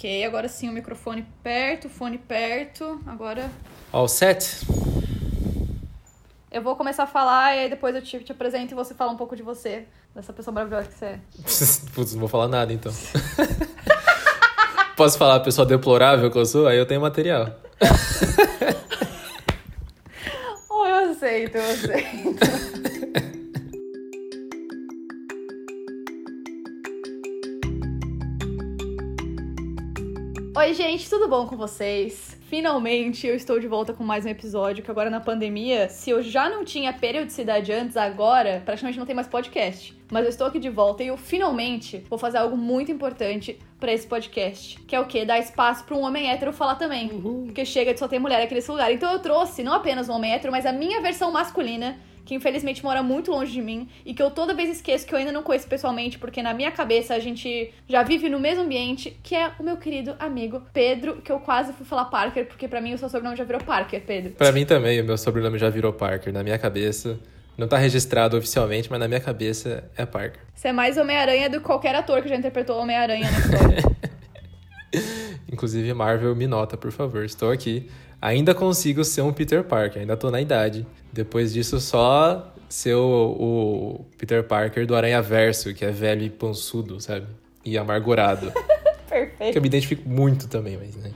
Ok, agora sim o microfone perto, o fone perto. Agora All set? eu vou começar a falar e aí depois eu te, te apresento e você fala um pouco de você, dessa pessoa maravilhosa que você é. Putz, não vou falar nada então. Posso falar a pessoa deplorável que eu sou? Aí eu tenho material. Oh, eu aceito, eu aceito. Oi, gente, tudo bom com vocês? Finalmente eu estou de volta com mais um episódio. Que agora na pandemia, se eu já não tinha periodicidade antes, agora praticamente não tem mais podcast. Mas eu estou aqui de volta e eu finalmente vou fazer algo muito importante pra esse podcast. Que é o quê? Dar espaço pra um homem hétero falar também. Porque chega de só ter mulher aqui nesse lugar. Então eu trouxe não apenas um homem hétero, mas a minha versão masculina que infelizmente mora muito longe de mim e que eu toda vez esqueço que eu ainda não conheço pessoalmente, porque na minha cabeça a gente já vive no mesmo ambiente, que é o meu querido amigo Pedro, que eu quase fui falar Parker, porque pra mim o seu sobrenome já virou Parker, Pedro. Pra mim também, o meu sobrenome já virou Parker. Na minha cabeça, não tá registrado oficialmente, mas na minha cabeça é Parker. Você é mais Homem-Aranha do que qualquer ator que já interpretou Homem-Aranha na história. Inclusive, Marvel, me nota, por favor. Estou aqui. Ainda consigo ser um Peter Parker, ainda tô na idade. Depois disso, só ser o, o Peter Parker do Aranha Verso, que é velho e pançudo, sabe? E amargurado. que Perfeito. eu me identifico muito também, mas, né?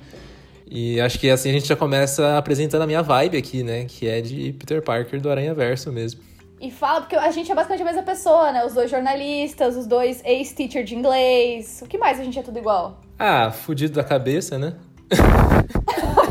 E acho que assim a gente já começa apresentando a minha vibe aqui, né? Que é de Peter Parker do Aranha Verso mesmo. E fala, porque a gente é basicamente a mesma pessoa, né? Os dois jornalistas, os dois ex-teacher de inglês. O que mais a gente é tudo igual? Ah, fudido da cabeça, né?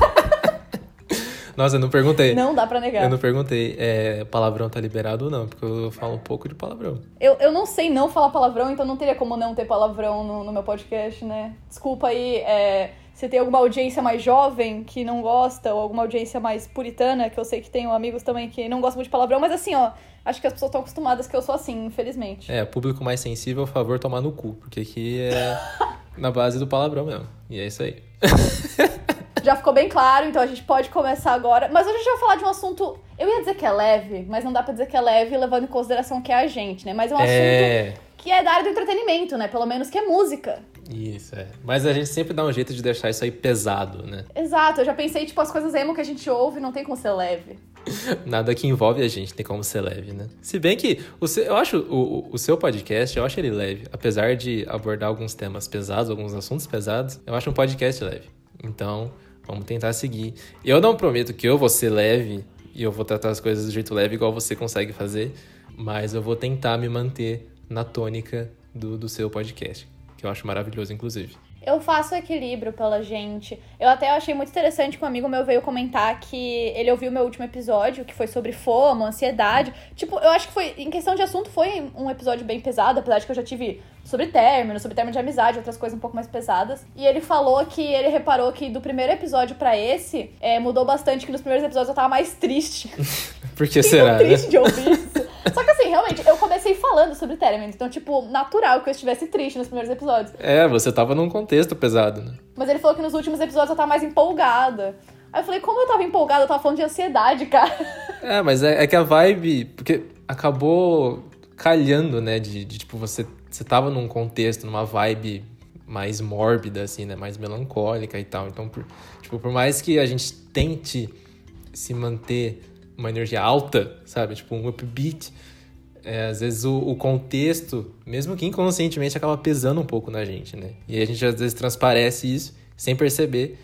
Nossa, eu não perguntei. Não dá pra negar. Eu não perguntei, é, palavrão tá liberado ou não, porque eu falo um pouco de palavrão. Eu, eu não sei não falar palavrão, então não teria como não ter palavrão no, no meu podcast, né? Desculpa aí, é, se tem alguma audiência mais jovem que não gosta, ou alguma audiência mais puritana, que eu sei que tenho amigos também que não gostam muito de palavrão, mas assim, ó, acho que as pessoas estão acostumadas que eu sou assim, infelizmente. É, público mais sensível, por favor, tomar no cu, porque aqui é na base do palavrão mesmo. E é isso aí. Já ficou bem claro, então a gente pode começar agora. Mas hoje a gente vai falar de um assunto. Eu ia dizer que é leve, mas não dá pra dizer que é leve, levando em consideração que é a gente, né? Mas é um assunto É, que é da área do entretenimento, né? Pelo menos que é música. isso, é. Mas a gente sempre dá um jeito de deixar isso aí pesado, né? Exato, eu já pensei, tipo, as coisas emo que a gente ouve não tem como ser leve. Nada que envolve a gente tem como ser leve, né? Se bem que o seu, eu acho o, o- o seu podcast, eu acho ele leve. Apesar de abordar alguns temas pesados, alguns assuntos pesados, eu acho um podcast leve. Então, vamos tentar seguir. Eu não prometo que eu vou ser leve e eu vou tratar as coisas do jeito leve igual você consegue fazer, mas eu vou tentar me manter na tônica do, do seu podcast, que eu acho maravilhoso, inclusive. Eu faço equilíbrio pela gente. Eu até achei muito interessante que um amigo meu veio comentar que ele ouviu meu último episódio, que foi sobre fomo, ansiedade. Tipo, eu acho que foi, em questão de assunto, foi um episódio bem pesado, apesar de que eu já tive sobre término, sobre término de amizade, outras coisas um pouco mais pesadas. E ele falou que ele reparou que do primeiro episódio pra esse, é, mudou bastante, que nos primeiros episódios eu tava mais triste. Por que será, né? triste de ouvir isso. Só que assim, realmente, eu comecei falando sobre término, então, tipo, natural que eu estivesse triste nos primeiros episódios. É, você tava num contexto pesado, né? Mas ele falou que nos últimos episódios eu tava mais empolgada. Aí eu falei, como eu tava empolgada, eu tava falando de ansiedade, cara. É, mas é, é que a vibe. Porque acabou calhando, né? De, de, tipo, você, você tava num contexto, numa vibe mais mórbida, assim, né? Mais melancólica e tal. Então, por, tipo, por mais que a gente tente se manter uma energia alta, sabe? Tipo, um upbeat. É, às vezes o, o contexto, mesmo que inconscientemente, acaba pesando um pouco na gente, né? E a gente às vezes transparece isso sem perceber.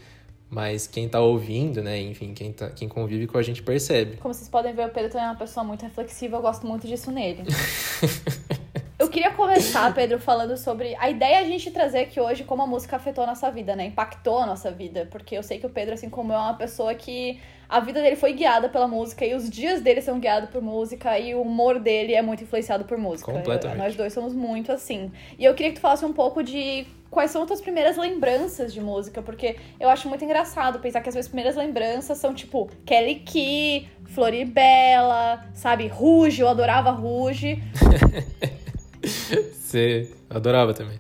Mas quem tá ouvindo, né? Enfim, quem, tá, quem convive com a gente percebe. Como vocês podem ver, o Pedro também é uma pessoa muito reflexiva, eu gosto muito disso nele. Eu queria começar, Pedro, falando sobre a ideia é a gente trazer aqui hoje como a música afetou a nossa vida, né? Impactou a nossa vida. Porque eu sei que o Pedro, assim como eu, é uma pessoa que a vida dele foi guiada pela música e os dias dele são guiados por música e o humor dele é muito influenciado por música. Completamente. Nós dois somos muito assim. E eu queria que tu falasse um pouco de quais são as tuas primeiras lembranças de música, porque eu acho muito engraçado pensar que as minhas primeiras lembranças são tipo Kelly Key, Floribela, sabe? Ruge, eu adorava Ruge. Você adorava também.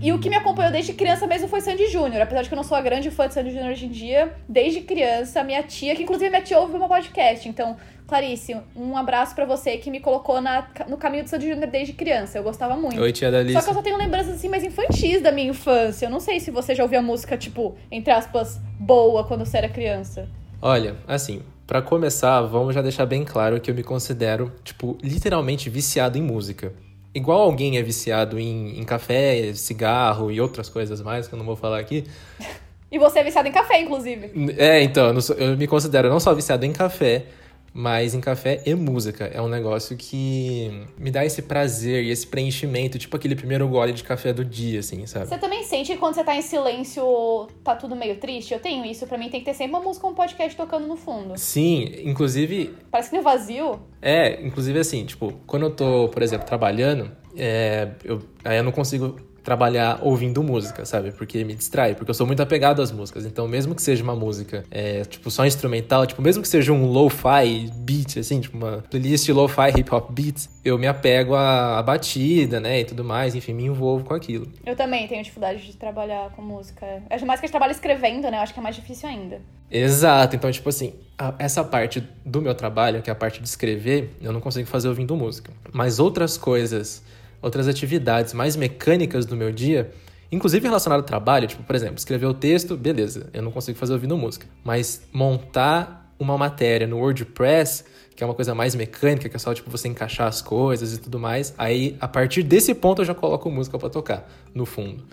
E o que me acompanhou desde criança mesmo foi Sandy Júnior. Apesar de que eu não sou a grande fã de Sandy Júnior hoje em dia, desde criança, minha tia, que inclusive minha tia ouve meu podcast, então Clarice, um abraço para você que me colocou na, no caminho do Sandy Júnior desde criança. Eu gostava muito. Oi, tia Dalice. Só que eu só tenho lembranças assim mais infantis da minha infância. Eu não sei se você já ouvia música, tipo, entre aspas, boa quando você era criança. Olha, assim, para começar, vamos já deixar bem claro que eu me considero, tipo, literalmente viciado em música. Igual alguém é viciado em, em café, cigarro e outras coisas mais, que eu não vou falar aqui. E você é viciado em café, inclusive. É, então, eu, sou, eu me considero não só viciado em café, mas em café e música. É um negócio que me dá esse prazer e esse preenchimento, tipo aquele primeiro gole de café do dia, assim, sabe? Você também sente que quando você tá em silêncio, tá tudo meio triste? Eu tenho isso. Pra mim tem que ter sempre uma música, um podcast tocando no fundo. Sim, inclusive. Parece que no vazio. É, inclusive assim, tipo, quando eu tô, por exemplo, trabalhando, é, eu, aí eu não consigo trabalhar ouvindo música, sabe? Porque me distrai, porque eu sou muito apegado às músicas. Então, mesmo que seja uma música, é, tipo, só instrumental, tipo, mesmo que seja um lo-fi beat, assim, tipo, uma playlist lo-fi hip hop beats, eu me apego à, à, batida, né, e tudo mais, enfim, me envolvo com aquilo. Eu também tenho dificuldade de trabalhar com música. Acho mais que a gente trabalha escrevendo, né? Eu acho que é mais difícil ainda. Exato, então, tipo assim, a, essa parte do meu trabalho, que é a parte de escrever, eu não consigo fazer ouvindo música. Mas outras coisas outras atividades mais mecânicas do meu dia, inclusive relacionado ao trabalho, tipo, por exemplo, escrever o texto, beleza, eu não consigo fazer ouvindo música, mas montar uma matéria no WordPress, que é uma coisa mais mecânica, que é só tipo você encaixar as coisas e tudo mais, aí a partir desse ponto eu já coloco música para tocar no fundo.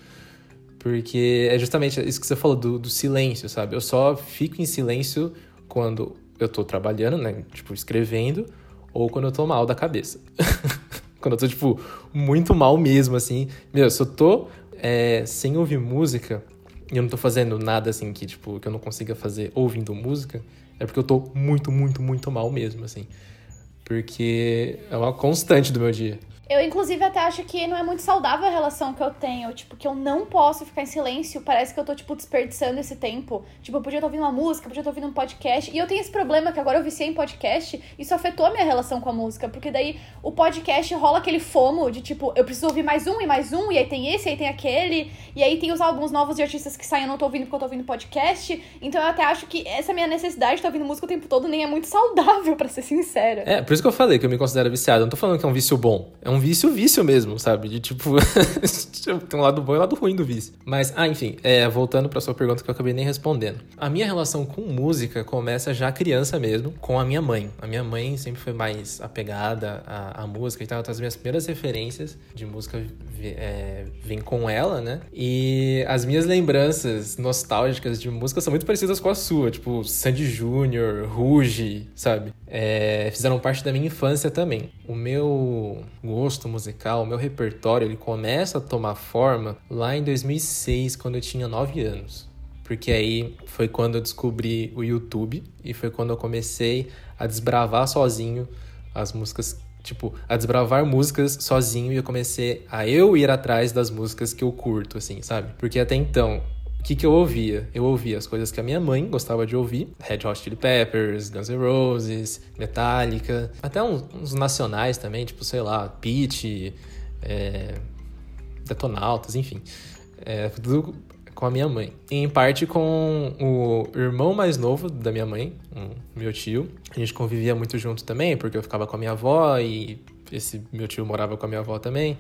Porque é justamente isso que você falou do, do silêncio, sabe? Eu só fico em silêncio quando eu tô trabalhando, né? Tipo, escrevendo, ou quando eu tô mal da cabeça. Quando eu tô, tipo, muito mal mesmo, assim. Meu, se eu tô é, sem ouvir música e eu não tô fazendo nada, assim, que, tipo, que eu não consiga fazer ouvindo música, é porque eu tô muito, muito, muito mal mesmo, assim. Porque é uma constante do meu dia. Eu, inclusive, até acho que não é muito saudável a relação que eu tenho. Tipo, que eu não posso ficar em silêncio. Parece que eu tô, tipo, desperdiçando esse tempo. Tipo, eu podia estar ouvindo uma música, podia estar ouvindo um podcast. E eu tenho esse problema que agora eu viciei em podcast. Isso afetou a minha relação com a música. Porque daí o podcast rola aquele fomo de, tipo, eu preciso ouvir mais um e mais um. E aí tem esse, aí tem aquele. E aí tem os álbuns novos de artistas que saem, eu não tô ouvindo porque eu tô ouvindo podcast. Então eu até acho que essa minha necessidade de estar ouvindo música o tempo todo nem é muito saudável, para ser sincera. É, por isso que eu falei que eu me considero viciado. Eu não tô falando que é um vício bom. É um um vício, vício mesmo, sabe? De tipo, tem um lado bom e um lado ruim do vício. Mas, ah, enfim, é, voltando pra sua pergunta que eu acabei nem respondendo. A minha relação com música começa já criança mesmo, com a minha mãe. A minha mãe sempre foi mais apegada à, à música e tal. Então, as minhas primeiras referências de música é, vêm com ela, né? E as minhas lembranças nostálgicas de música são muito parecidas com a sua, tipo Sandy Júnior, Ruge, sabe? É, fizeram parte da minha infância também. O meu gosto musical, o meu repertório, ele começa a tomar forma lá em 2006, quando eu tinha 9 anos. Porque aí foi quando eu descobri o YouTube e foi quando eu comecei a desbravar sozinho as músicas, tipo, a desbravar músicas sozinho e eu comecei a eu ir atrás das músicas que eu curto, assim, sabe? Porque até então o que, que eu ouvia? Eu ouvia as coisas que a minha mãe gostava de ouvir: Red Hot Chili Peppers, Guns N' Roses, Metallica, até uns, uns nacionais também, tipo, sei lá, Peach, é, Detonautas, enfim. É, tudo com a minha mãe. E em parte com o irmão mais novo da minha mãe, um, meu tio. A gente convivia muito junto também, porque eu ficava com a minha avó e esse meu tio morava com a minha avó também.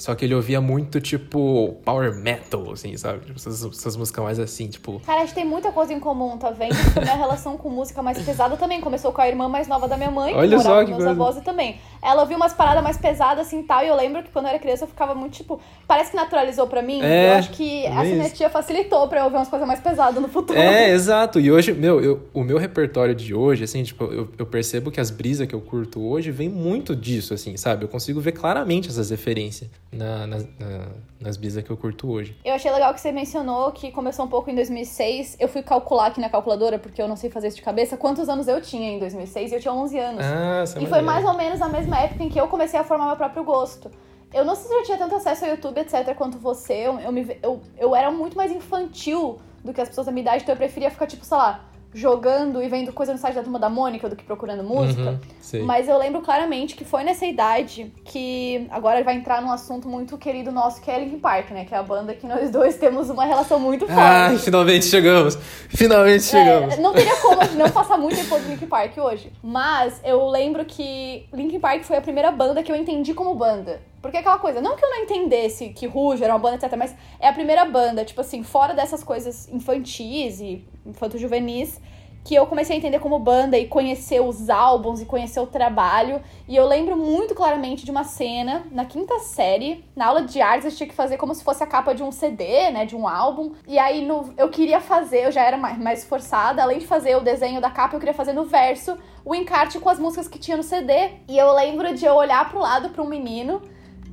Só que ele ouvia muito, tipo, power metal, assim, sabe? Tipo, essas, essas músicas mais assim, tipo. Cara, a gente tem muita coisa em comum, tá vendo? Porque minha relação com música mais pesada também começou com a irmã mais nova da minha mãe, Olha que só com que meus coisa. avós e também. Ela ouvia umas paradas mais pesadas assim tal, e eu lembro que quando eu era criança eu ficava muito, tipo, parece que naturalizou pra mim. É, eu acho que é essa minha isso. tia facilitou pra eu ouvir umas coisas mais pesadas no futuro. É, exato. E hoje, meu, eu, o meu repertório de hoje, assim, tipo, eu, eu percebo que as brisas que eu curto hoje vem muito disso, assim, sabe? Eu consigo ver claramente essas referências na, na- na- nas brisas que eu curto hoje. Eu achei legal que você mencionou que começou um pouco em 2006. Eu fui calcular aqui na calculadora, porque eu não sei fazer isso de cabeça, quantos anos eu tinha em 2006 e eu tinha 11 anos. Ah, essa E foi mais ou menos na mesma época em que eu comecei a formar meu próprio gosto. Eu não sei se eu tinha tanto acesso ao YouTube, etc., quanto você. Eu, eu, me, eu, eu era muito mais infantil do que as pessoas da minha idade, então eu preferia ficar, tipo, sei lá, jogando e vendo coisa no site da Turma da Mônica do que procurando música. Uhum. Mas eu lembro claramente que foi nessa idade que agora vai entrar num assunto muito querido nosso, que é Linkin Park, né? Que é a banda que nós dois temos uma relação muito forte. Ai, finalmente chegamos. Finalmente chegamos. É, não teria como não passar muito tempo de Linkin Park hoje. Mas eu lembro que Linkin Park foi a primeira banda que eu entendi como banda. Porque é aquela coisa, não que eu não entendesse que Rouge era uma banda, etc., mas é a primeira banda, tipo assim, fora dessas coisas infantis e infanto-juvenis, que eu comecei a entender como banda e conhecer os álbuns e conhecer o trabalho. E eu lembro muito claramente de uma cena na quinta série, na aula de artes, eu tinha que fazer como se fosse a capa de um CD, né, de um álbum. E aí no, eu queria fazer, eu já era mais, mais forçada, além de fazer o desenho da capa, eu queria fazer no verso o encarte com as músicas que tinha no CD. E eu lembro de eu olhar pro lado pra um menino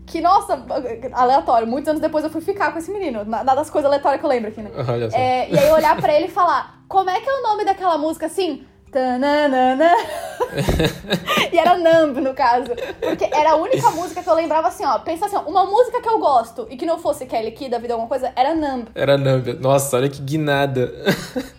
que, nossa, aleatório. Muitos anos depois eu fui ficar com esse menino. Nada das coisas aleatórias que eu lembro aqui, né? Olha só. É, e aí olhar pra ele e falar, como é que é o nome daquela música assim? Tananana. e era Numb, no caso. Porque era a única música que eu lembrava assim, ó. Pensa assim, ó, uma música que eu gosto e que não fosse Kelly Key da vida alguma coisa, era Numb. Era Numb. Nossa, olha que guinada.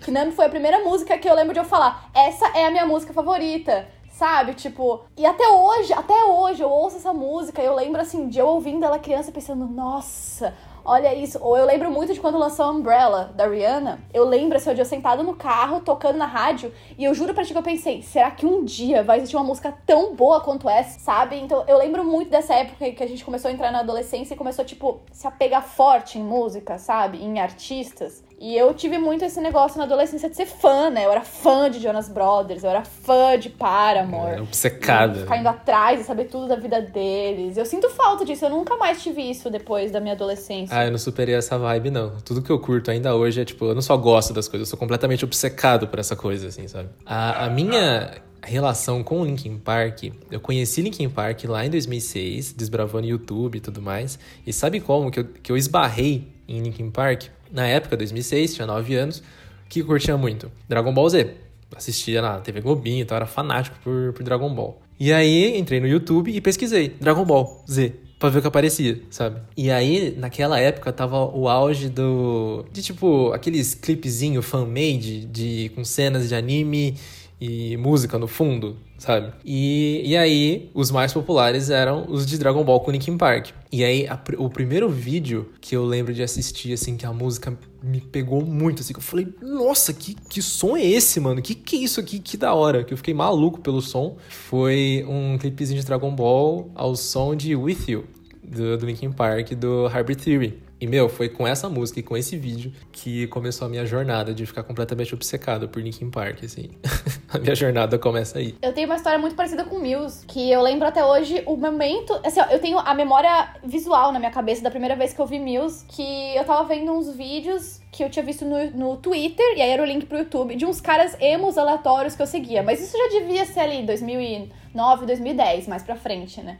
Que Numb foi a primeira música que eu lembro de eu falar, essa é a minha música favorita. Sabe? Tipo, e até hoje, até hoje eu ouço essa música e eu lembro assim, de eu ouvindo ela criança pensando, nossa, olha isso. Ou eu lembro muito de quando lançou Umbrella, da Rihanna. Eu lembro, assim, eu sentado no carro, tocando na rádio, e eu juro pra ti que eu pensei, será que um dia vai existir uma música tão boa quanto essa, sabe? Então eu lembro muito dessa época que a gente começou a entrar na adolescência e começou, tipo, se apegar forte em música, sabe? Em artistas. E eu tive muito esse negócio na adolescência de ser fã, né? Eu era fã de Jonas Brothers, eu era fã de Paramore. É, obcecada. Ficar indo atrás e saber tudo da vida deles. Eu sinto falta disso, eu nunca mais tive isso depois da minha adolescência. Ah, eu não superei essa vibe, não. Tudo que eu curto ainda hoje é, tipo, eu não só gosto das coisas, eu sou completamente obcecado por essa coisa, assim, sabe? A, a minha relação com o Linkin Park, eu conheci Linkin Park lá em 2006, desbravando YouTube e tudo mais. E sabe como que eu, que eu esbarrei em Linkin Park? Na época, 2006, tinha 9 anos, que curtia muito? Dragon Ball Z. Assistia na TV Globinho, então era fanático por, por Dragon Ball. E aí entrei no YouTube e pesquisei Dragon Ball Z pra ver o que aparecia, sabe? E aí, naquela época, tava o auge do. de tipo, aqueles clipezinho fan-made de, com cenas de anime e música no fundo, sabe? E, e aí, os mais populares eram os de Dragon Ball com Linkin Park. E aí, a, o primeiro vídeo que eu lembro de assistir, assim, que a música me pegou muito, assim, que eu falei, nossa, que, que som é esse, mano? Que que é isso aqui? Que da hora. Que eu fiquei maluco pelo som. Foi um clipezinho de Dragon Ball ao som de With You, do, do Linkin Park, do Hybrid Theory. E, meu, foi com essa música e com esse vídeo que começou a minha jornada de ficar completamente obcecado por Linkin Park, assim. a minha jornada começa aí. Eu tenho uma história muito parecida com Muse, que eu lembro até hoje o momento. Assim, ó, eu tenho a memória visual na minha cabeça da primeira vez que eu vi Muse, que eu tava vendo uns vídeos que eu tinha visto no, no Twitter, e aí era o link pro YouTube, de uns caras emos aleatórios que eu seguia. Mas isso já devia ser ali 2009, 2010, mais pra frente, né?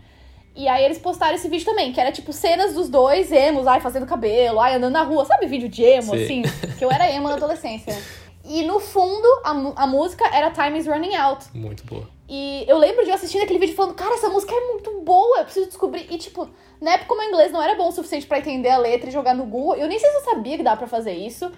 E aí eles postaram esse vídeo também, que era tipo cenas dos dois emos, ai, fazendo cabelo, ai, andando na rua. Sabe vídeo de emo, Sim. assim? Que eu era emo na adolescência. E no fundo, a, a música era Time is Running Out. Muito boa. E eu lembro de eu assistindo aquele vídeo falando, cara, essa música é muito boa, eu preciso descobrir. E tipo, na época, o inglês não era bom o suficiente pra entender a letra e jogar no Google, eu nem sei se eu sabia que dá pra fazer isso.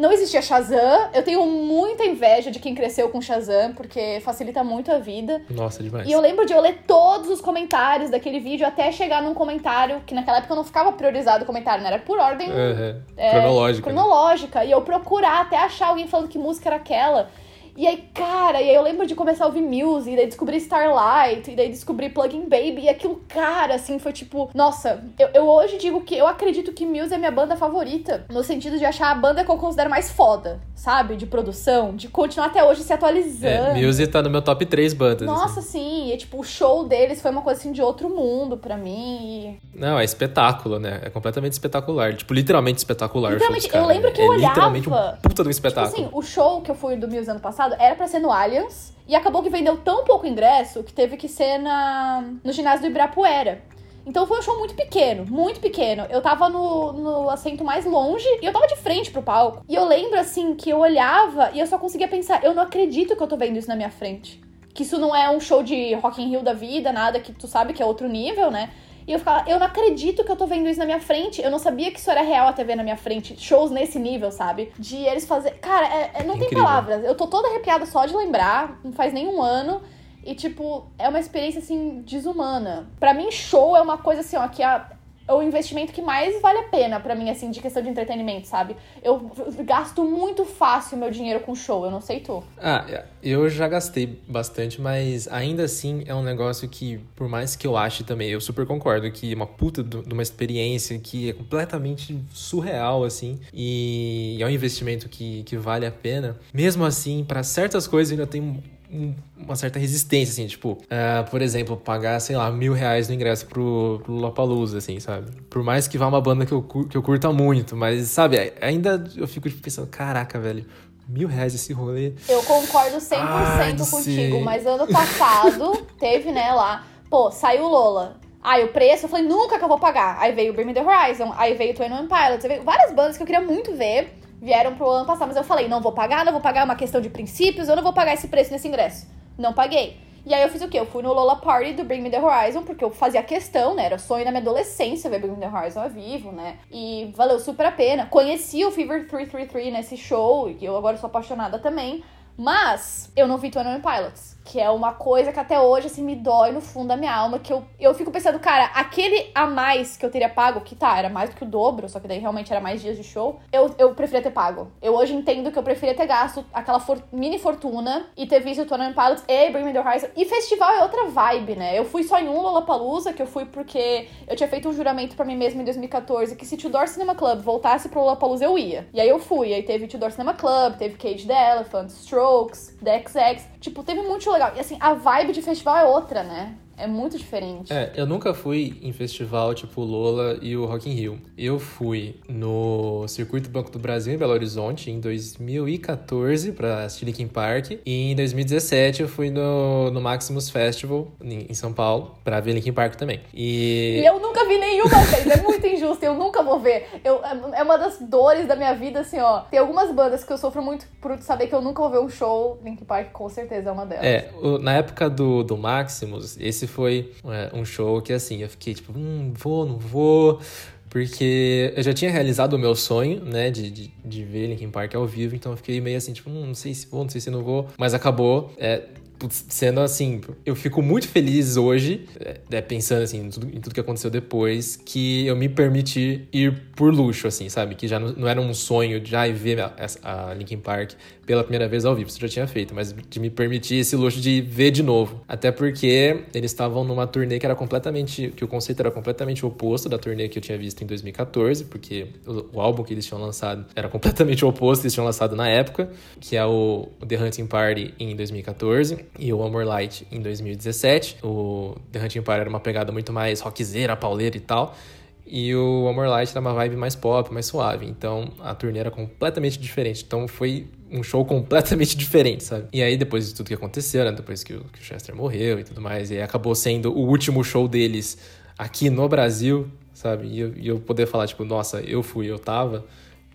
Não existia Shazam. Eu tenho muita inveja de quem cresceu com Shazam, porque facilita muito a vida. Nossa, demais. E eu lembro de eu ler todos os comentários daquele vídeo até chegar num comentário, que naquela época não ficava priorizado o comentário, né? Era por ordem Uhum. é, Cronológica. né? cronológica. E eu procurar até achar alguém falando que música era aquela. E aí, cara, e aí eu lembro de começar a ouvir Muse, e daí descobri Starlight, e daí descobri Plugin Baby, e aquilo, cara, assim, foi tipo, nossa, eu, eu hoje digo que eu acredito que Muse é minha banda favorita, no sentido de achar a banda que eu considero mais foda, sabe? De produção, de continuar até hoje se atualizando. É, Muse tá no meu top 3 bandas. assim. Nossa, sim, e tipo, o show deles foi uma coisa assim de outro mundo pra mim. e- Não, é espetáculo, né? É completamente espetacular. Tipo, literalmente espetacular. Literalmente, show dos eu lembro né? que eu é literalmente olhava- um puta de um Tipo espetáculo. assim, o show que eu fui do Muse ano passado era pra ser no Allianz. E acabou que vendeu tão pouco ingresso que teve que ser na, no ginásio do Ibirapuera. Então foi um show muito pequeno, muito pequeno. Eu tava no, no assento mais longe e eu tava de frente pro palco. E eu lembro, assim, que eu olhava e eu só conseguia pensar, eu não acredito que eu tô vendo isso na minha frente. Que isso não é um show de Rock in Rio da vida, nada que tu sabe que é outro nível, né? E eu ficava, eu não acredito que eu tô vendo isso na minha frente. Eu não sabia que isso era real a TV na minha frente. Shows nesse nível, sabe? De eles fazer. Cara, é, é, não tem Incrível. palavras. Eu tô toda arrepiada só de lembrar. Não faz nem um ano. E, tipo, é uma experiência, assim, desumana. Pra mim, show é uma coisa, assim, ó, que a, o investimento que mais vale a pena pra mim, assim, de questão de entretenimento, sabe? Eu gasto muito fácil meu dinheiro com show, eu não sei tu. Ah, eu já gastei bastante, mas ainda assim é um negócio que, por mais que eu ache também, eu super concordo que é uma puta de uma experiência que é completamente surreal, assim, e é um investimento que, que vale a pena. Mesmo assim, para certas coisas ainda tem uma certa resistência, assim, tipo, uh, por exemplo, pagar, sei lá, mil reais no ingresso pro, pro Lollapalooza, assim, sabe? Por mais que vá uma banda que eu, que eu curta muito, mas, sabe, ainda eu fico pensando, caraca, velho, mil reais esse rolê. Eu concordo 100% Ai, contigo, sei. mas ano passado teve, né, lá, pô, saiu Lola. Aí o preço, eu falei, nunca que eu vou pagar. Aí veio o Bring Me The Horizon, aí veio o Twenty One Pilots, veio várias bandas que eu queria muito ver, vieram pro ano passado, mas eu falei, não vou pagar, não vou pagar, é uma questão de princípios, eu não vou pagar esse preço nesse ingresso. Não paguei. E aí eu fiz o quê? Eu fui no Lola Party do Bring Me The Horizon, porque eu fazia questão, né? Era sonho na minha adolescência ver Bring Me The Horizon ao vivo, né? E valeu super a pena. Conheci o Fever 333 nesse show, e eu agora sou apaixonada também. Mas eu não vi One Pilots, que é uma coisa que até hoje, assim, me dói no fundo da minha alma, que eu, eu fico pensando, cara, aquele a mais que eu teria pago, que tá, era mais do que o dobro, só que daí realmente era mais dias de show, eu, eu preferia ter pago. Eu hoje entendo que eu preferia ter gasto aquela for- mini fortuna e ter visto Twenty One Pilots e Bring Me The Horizon. E festival é outra vibe, né? Eu fui só em um Lollapalooza, que eu fui porque eu tinha feito um juramento pra mim mesma em 2014, que se Tudor Cinema Club voltasse pro Lollapalooza, eu ia. E aí eu fui, aí teve Tudor Cinema Club, teve Cage the Elephant, Strokes, The XX. Tipo, teve muito legal. E assim, a vibe de festival é outra, né? É muito diferente. É, eu nunca fui em festival tipo Lola e o Rock in Rio. Eu fui no Circuito Banco do Brasil em Belo Horizonte em 2014 pra assistir Linkin Park e em 2017 eu fui no, no Maximus Festival em São Paulo pra ver Linkin Park também. E E eu nunca vi nenhuma vez, é muito injusto, eu nunca vou ver. Eu, é uma das dores da minha vida, assim, ó. Tem algumas bandas que eu sofro muito por saber que eu nunca vou ver um show, Link Park com certeza é uma delas. É, o- na época do, do Maximus, esse foi é, um show que, assim, eu fiquei tipo, hum, vou, não vou. Porque eu já tinha realizado o meu sonho, né, de, de, de ver Linkin Park ao vivo, então eu fiquei meio assim, tipo, hum, não sei se vou, não sei se não vou. Mas acabou é, sendo assim, eu fico muito feliz hoje, é, é, pensando assim, em tudo, em tudo que aconteceu depois, que eu me permiti ir por luxo, assim, sabe? Que já não, não era um sonho de ai, ver a, a Linkin Park pela primeira vez ao vivo, isso eu já tinha feito, mas de me permitir esse luxo de ver de novo. Até porque eles estavam numa turnê que era completamente. que o conceito era completamente oposto da turnê que eu tinha visto em 2014, porque o, o álbum que eles tinham lançado era completamente oposto, eles tinham lançado na época, que é o, The Hunting Party em 2014 e o One More Light em 2017. O The Hunting Party era uma pegada muito mais rockzeira, pauleira e tal. E o More Light era uma vibe mais pop, mais suave. Então a turnê era completamente diferente. Então foi um show completamente diferente, sabe? E aí, depois de tudo que aconteceu, né? Depois que o, que o Chester morreu e tudo mais, e acabou sendo o último show deles aqui no Brasil, sabe? E eu, e eu poder falar, tipo, nossa, eu fui, eu tava.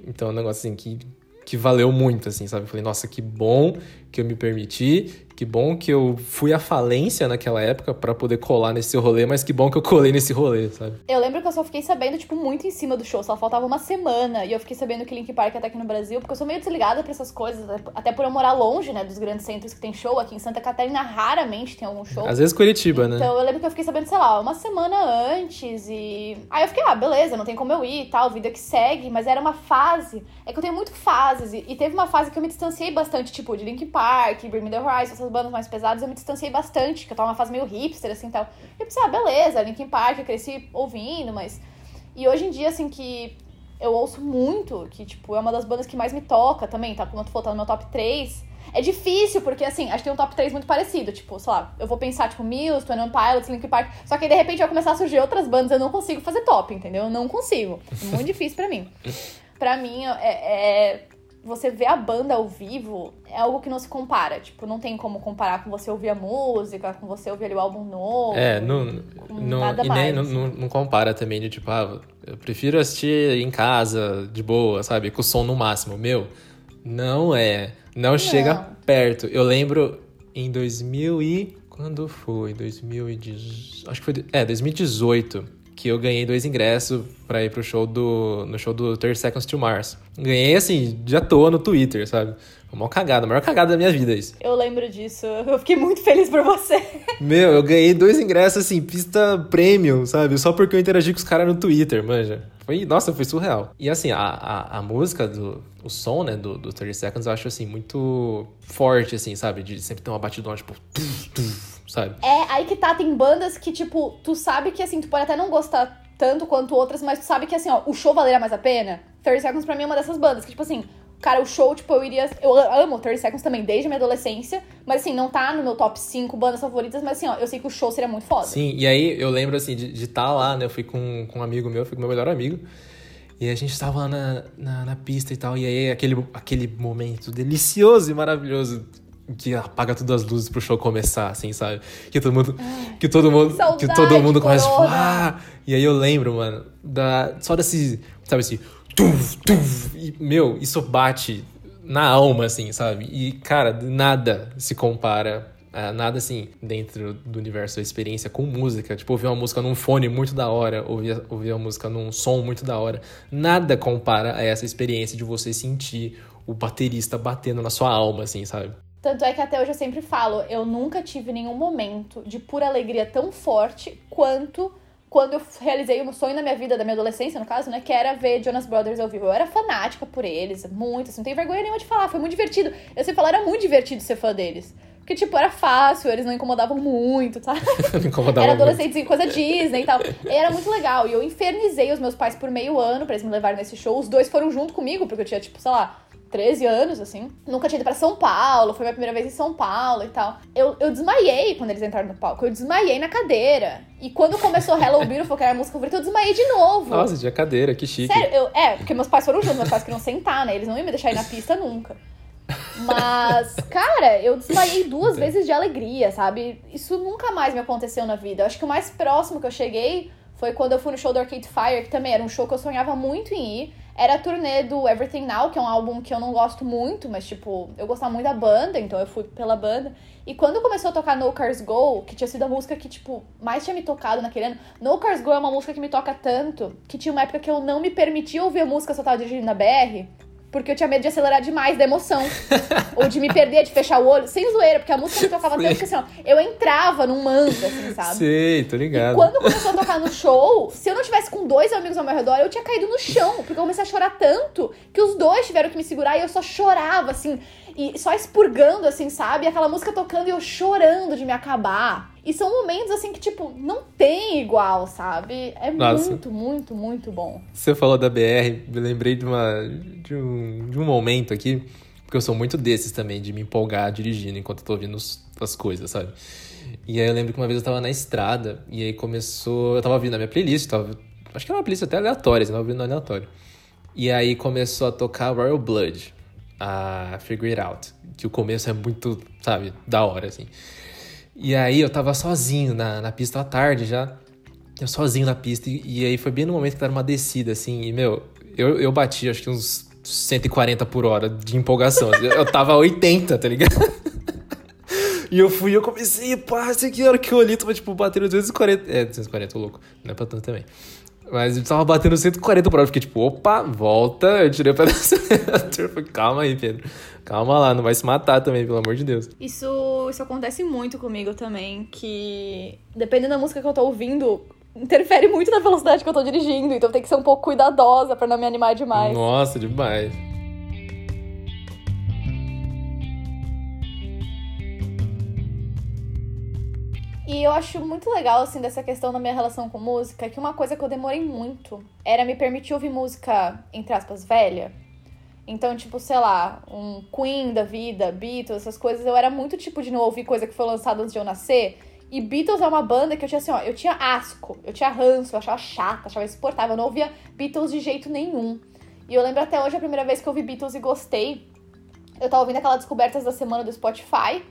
Então é um negócio assim que, que valeu muito, assim, sabe? Eu falei, nossa, que bom que eu me permiti, que bom que eu fui à falência naquela época pra poder colar nesse rolê, mas que bom que eu colei nesse rolê, sabe? Eu lembro que eu só fiquei sabendo, tipo, muito em cima do show. Só faltava uma semana. E eu fiquei sabendo que Link Park ia estar aqui no Brasil, porque eu sou meio desligada pra essas coisas. Até por eu morar longe, né, dos grandes centros que tem show. Aqui em Santa Catarina, raramente tem algum show. Às vezes Curitiba, né? Então eu lembro que eu fiquei sabendo, sei lá, uma semana antes e. Aí eu fiquei, ah, beleza, não tem como eu ir e tal, vida que segue, mas era uma fase. É que eu tenho muito fases. E, e teve uma fase que eu me distanciei bastante, tipo, de Link Park, Bring Me The Horizon, essas bandas mais pesadas, eu me distanciei bastante, que eu tava numa fase meio hipster, assim tal. E eu pensei, ah, beleza, Linkin Park, eu cresci ouvindo, mas. E hoje em dia, assim, que eu ouço muito, que, tipo, é uma das bandas que mais me toca também, tá? Como eu tô falando no meu top 3. É difícil, porque assim, acho que tem um top 3 muito parecido. Tipo, sei lá, eu vou pensar, tipo, Muse, One Pilots, Linkin Park. Só que aí, de repente, vai começar a surgir outras bandas, eu não consigo fazer top, entendeu? Eu não consigo. É muito difícil pra mim. Pra mim, é, é- Você ver a banda ao vivo é algo que não se compara. Tipo, não tem como comparar com você ouvir a música, com você ouvir ali o álbum novo. É, não, não, nada e nem mais. não, não, não compara também de tipo, ah, eu prefiro assistir em casa, de boa, sabe? Com o som no máximo. Meu, não é. Não, chega perto. Eu lembro em 2000 e... Quando foi? 2018... Acho que foi... É, 2018. Que eu ganhei dois ingressos para ir pro show do no show do 30 Seconds to Mars. Ganhei assim, de à toa no Twitter, sabe? Uma cagada, a maior cagada da minha vida isso. Eu lembro disso. Eu fiquei muito feliz por você. Meu, eu ganhei dois ingressos assim, pista premium, sabe? Só porque eu interagi com os caras no Twitter, manja. Foi, nossa, foi surreal. E assim, a, a, a música do o som, né, do, do 30 Seconds, eu acho assim muito forte assim, sabe? De sempre ter uma batidona tipo, sabe? É, aí que tá, tem bandas que, tipo, tu sabe que, assim, tu pode até não gostar tanto quanto outras, mas tu sabe que, assim, ó, o show valeria mais a pena. 30 Seconds pra mim é uma dessas bandas, que, tipo assim, cara, o show, tipo, eu iria. Eu amo 30 Seconds também desde a minha adolescência, mas, assim, não tá no meu top 5 bandas favoritas, mas, assim, ó, eu sei que o show seria muito foda. Sim, e aí eu lembro, assim, de estar tá lá, né, eu fui com, com um amigo meu, fui com meu melhor amigo. E a gente tava lá na, na, na, pista e tal, e aí aquele, aquele momento delicioso e maravilhoso que apaga todas as luzes pro show começar, assim, sabe? Que todo mundo. Que todo mundo. Saudade, que todo mundo começa a ah! E aí eu lembro, mano, da, só desse. Sabe assim. Tuf, tuf, e, meu, isso bate na alma, assim, sabe? E, cara, nada se compara Uh, nada assim dentro do universo da experiência com música. Tipo, ouvir uma música num fone muito da hora, ouvir, ouvir uma música num som muito da hora. Nada compara a essa experiência de você sentir o baterista batendo na sua alma, assim, sabe? Tanto é que até hoje eu sempre falo, eu nunca tive nenhum momento de pura alegria tão forte quanto quando eu realizei um sonho na minha vida, da minha adolescência, no caso, né? Que era ver Jonas Brothers ao vivo. Eu era fanática por eles, muito, assim, não tenho vergonha nenhuma de falar, foi muito divertido. Eu sempre falo, era muito divertido ser fã deles. Porque, tipo, era fácil, eles não incomodavam muito, tá? não incomodavam Era adolescente, coisa Disney e tal. E era muito legal. E eu infernizei os meus pais por meio ano pra eles me levarem nesse show. Os dois foram junto comigo, porque eu tinha, tipo, sei lá, 13 anos, assim. Nunca tinha ido pra São Paulo, foi minha primeira vez em São Paulo e tal. Eu, eu desmaiei quando eles entraram no palco. Eu desmaiei na cadeira. E quando começou Hello Beautiful, que era a música favorita, eu desmaiei de novo. Nossa, tinha cadeira, que chique. Sério, eu, é, porque meus pais foram juntos, meus pais queriam sentar, né? Eles não iam me deixar ir na pista nunca. Mas, cara, eu desmaiei duas vezes de alegria, sabe? Isso nunca mais me aconteceu na vida. Eu acho que o mais próximo que eu cheguei foi quando eu fui no show do Arcade Fire, que também era um show que eu sonhava muito em ir. Era a turnê do Everything Now, que é um álbum que eu não gosto muito, mas, tipo, eu gostava muito da banda, então eu fui pela banda. E quando começou a tocar No Cars Go, que tinha sido a música que, tipo, mais tinha me tocado naquele ano, No Cars Go é uma música que me toca tanto que tinha uma época que eu não me permitia ouvir a música se eu tava dirigindo na BR porque eu tinha medo de acelerar demais da emoção. ou de me perder, de fechar o olho, sem zoeira, porque a música me tocava tanto que assim, ó, eu entrava num mantra, assim, sabe? Sei, tô ligado. E quando começou a tocar no show, se eu não tivesse com dois amigos ao meu redor, eu tinha caído no chão, porque eu comecei a chorar tanto que os dois tiveram que me segurar e eu só chorava, assim, e só expurgando, assim, sabe? E aquela música tocando e eu chorando de me acabar. E são momentos assim que, tipo, não tem igual, sabe? É Nossa. muito, muito, muito bom. Você falou da BR, me lembrei de, uma, de, um, de um momento aqui, porque eu sou muito desses também, de me empolgar dirigindo enquanto eu tô ouvindo as coisas, sabe? E aí eu lembro que uma vez eu tava na estrada, e aí começou. Eu tava ouvindo a minha playlist, tava, acho que era uma playlist até aleatória, eu tava ouvindo aleatório. E aí começou a tocar Royal Blood, a Figure It Out, que o começo é muito, sabe, da hora, assim. E aí eu tava sozinho na, na pista à tarde já. Eu sozinho na pista. E, e aí foi bem no momento que tava uma descida, assim. E, meu, eu, eu bati acho que uns 140 por hora de empolgação. eu tava a 80, tá ligado? E eu fui, eu comecei, pá, aqui, a hora que eu olhei, tava, tipo, batendo 240. É, 240, tô louco. Não é pra tanto também. Mas eu tava batendo 140 por hora. Fiquei tipo, opa, volta. Eu tirei o pedaço. Calma aí, Pedro. Calma lá, não vai se matar também, pelo amor de Deus. Isso, isso acontece muito comigo também. Que dependendo da música que eu tô ouvindo, interfere muito na velocidade que eu tô dirigindo. Então tem que ser um pouco cuidadosa para não me animar demais. Nossa, demais. E eu acho muito legal, assim, dessa questão da minha relação com música, que uma coisa que eu demorei muito era me permitir ouvir música, entre aspas, velha. Então, tipo, sei lá, um Queen da vida, Beatles, essas coisas, eu era muito tipo de não ouvir coisa que foi lançada antes de eu nascer. E Beatles é uma banda que eu tinha assim, ó, eu tinha asco, eu tinha ranço, eu achava chata, achava insuportável, eu não ouvia Beatles de jeito nenhum. E eu lembro até hoje a primeira vez que eu ouvi Beatles e gostei. Eu tava ouvindo aquela Descobertas da Semana do Spotify.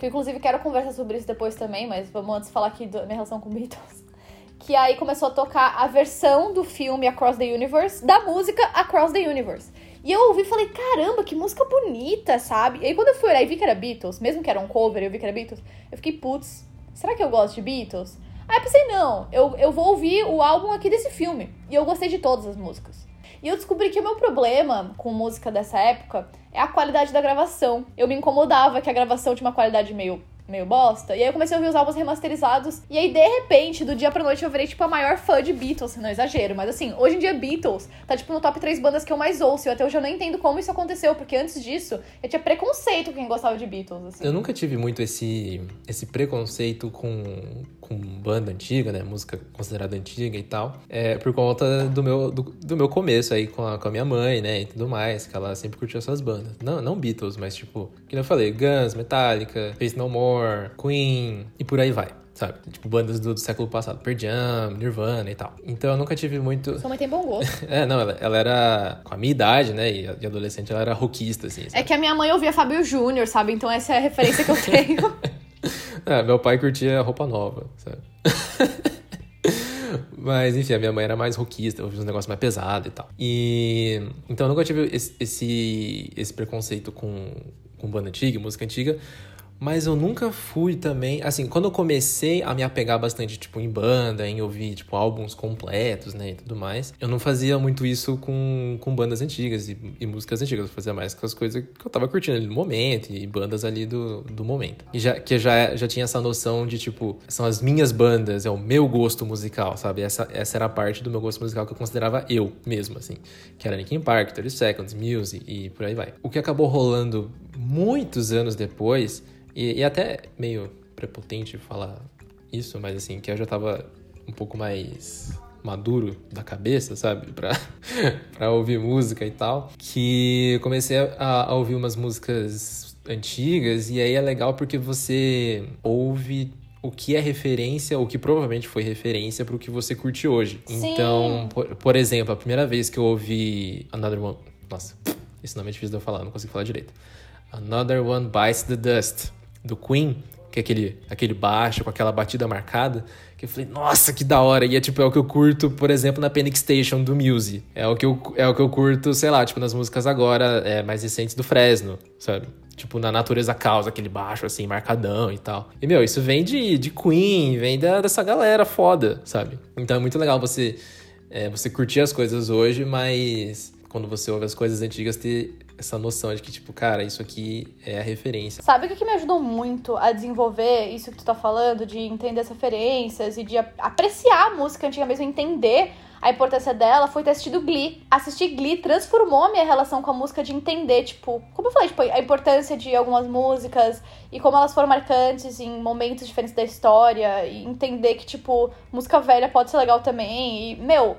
Que eu, inclusive, quero conversar sobre isso depois também, mas vamos antes falar aqui da minha relação com Beatles. Que aí começou a tocar a versão do filme Across the Universe, da música Across the Universe. E eu ouvi e falei, caramba, que música bonita, sabe? E aí quando eu fui olhar e vi que era Beatles, mesmo que era um cover, eu vi que era Beatles, eu fiquei, putz, será que eu gosto de Beatles? Aí eu pensei, não, eu, eu vou ouvir o álbum aqui desse filme. E eu gostei de todas as músicas. E eu descobri que o meu problema com música dessa época é a qualidade da gravação. Eu me incomodava que a gravação tinha uma qualidade meio meio bosta. E aí eu comecei a ouvir os álbuns remasterizados. E aí, de repente, do dia pra noite, eu virei, tipo, a maior fã de Beatles. Não exagero, mas assim, hoje em dia, Beatles tá, tipo, no top 3 bandas que eu mais ouço. E até hoje eu não entendo como isso aconteceu, porque antes disso, eu tinha preconceito com quem gostava de Beatles, assim. Eu nunca tive muito esse, esse preconceito com, com banda antiga, né? Música considerada antiga e tal. É por conta do meu, do, do meu começo aí com a, com a minha mãe, né? E tudo mais, que ela sempre curtiu essas bandas. Não, não Beatles, mas tipo, que eu falei, Guns, Metallica, Face No More, Queen e por aí vai sabe? Tipo, bandas do, do, século passado, Pearl Jam, Nirvana e tal. Então eu nunca tive muito... Sua mãe tem bom gosto. é, não, ela, ela, era, com a minha idade, né, e, e adolescente, ela era rockista, assim, sabe? É que a minha mãe ouvia Fábio Júnior, sabe? Então essa é a referência que eu tenho. é, meu pai curtia roupa nova, sabe? Mas, enfim, a minha mãe era mais rockista, eu fiz um negócio mais pesado e tal. E. Então eu nunca tive esse, esse, esse preconceito com, com banda antiga, música antiga, mas eu nunca fui também. Assim, quando eu comecei a me apegar bastante, tipo, em banda, em ouvir, tipo, álbuns completos, né, e tudo mais, eu não fazia muito isso com, com bandas antigas e, e músicas antigas. Eu fazia mais com as coisas que eu tava curtindo ali no momento e bandas ali do, do momento. E já, que já, já tinha essa noção de, tipo, são as minhas bandas, é o meu gosto musical, sabe? Essa, essa era a parte do meu gosto musical que eu considerava eu mesmo, assim. Que era Linkin Park, 30 Seconds, Muse e por aí vai. O que acabou rolando muitos anos depois e, e até meio prepotente falar isso, mas assim, que eu já tava um pouco mais maduro da cabeça, sabe? Pra, pra ouvir música e tal. Que eu comecei a, a, ouvir umas músicas antigas, e aí é legal porque você ouve o que é referência, o que provavelmente foi referência para o que você curte hoje. Sim. Então, por, por, exemplo, a primeira vez que eu ouvi Another One. Nossa, esse nome é difícil de eu falar, não consigo falar direito. Another One Bites the Dust do Queen, que é aquele, aquele baixo com aquela batida marcada, que eu falei, nossa, que da hora. E é tipo, é o que eu curto, por exemplo, na Panic Station do Muse. É o que eu, é o que eu curto, sei lá, tipo, nas músicas agora, é, mais recentes do Fresno, sabe? Tipo, na Natureza Causa, aquele baixo assim, marcadão e tal. E, meu, isso vem de, de Queen, vem da, dessa galera foda, sabe? Então é muito legal você, é, você curtir as coisas hoje, mas quando você ouve as coisas antigas, ter essa noção de que, tipo, cara, isso aqui é a referência. Sabe o que, me ajudou muito a desenvolver isso que tu tá falando, de entender as referências e de apreciar a música antiga mesmo, entender a importância dela, foi ter assistido Glee. Assistir Glee transformou a minha relação com a música de entender, tipo, como eu falei, tipo, a importância de algumas músicas e como elas foram marcantes em momentos diferentes da história e entender que, tipo, música velha pode ser legal também. E, meu,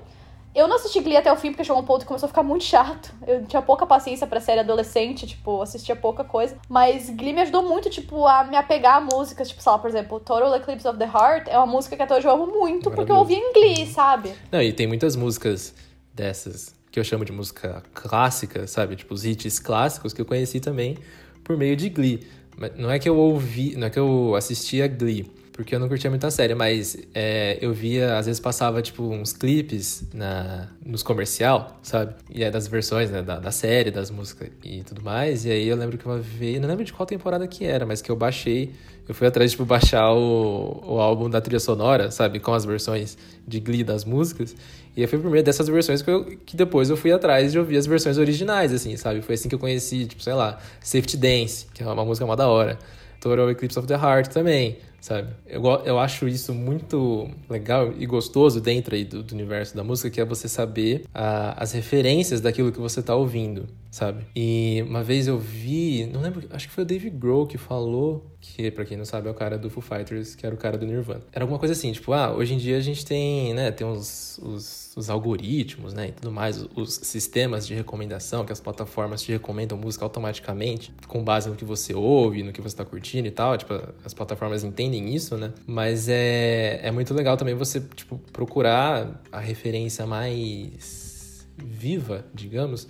eu não assisti Glee até o fim porque chegou um ponto que começou a ficar muito chato. Eu tinha pouca paciência pra série adolescente, tipo, assistia pouca coisa. Mas Glee me ajudou muito, tipo, a me apegar a músicas. Tipo, sei lá, por exemplo, Total Eclipse of the Heart é uma música que até hoje eu amo muito porque eu ouvi em Glee, sabe? Não, e tem muitas músicas dessas que eu chamo de música clássica, sabe? Tipo, os hits clássicos que eu conheci também por meio de Glee. Mas não é que eu ouvi, não é que eu assistia Glee porque eu não curtia muito a série, mas é, eu via, às vezes passava, tipo, uns clipes na, nos comercial, sabe? E é das versões, né, da, da série, das músicas e tudo mais. E aí eu lembro que uma vez, não lembro de qual temporada que era, mas que eu baixei, eu fui atrás, tipo, baixar o, o álbum da trilha sonora, sabe? Com as versões de Glee das músicas. E foi por meio dessas versões que, eu, que depois eu fui atrás de ouvir as versões originais, assim, sabe? Foi assim que eu conheci, tipo, sei lá, Safety Dance, que é uma música mó da hora. Total Eclipse of the Heart também sabe? Eu, eu acho isso muito legal e gostoso dentro aí do, do universo da música, que é você saber a, as referências daquilo que você tá ouvindo, sabe? E uma vez eu vi, não lembro, acho que foi o Dave Grohl que falou, que para quem não sabe é o cara do Foo Fighters, que era o cara do Nirvana. Era alguma coisa assim, tipo, ah, hoje em dia a gente tem, né, tem uns, os algoritmos, né, e tudo mais, os sistemas de recomendação, que as plataformas te recomendam música automaticamente, com base no que você ouve, no que você tá curtindo e tal, tipo, as plataformas entendem entendem isso, né? Mas é, é muito legal também você, tipo, procurar a referência mais viva, digamos,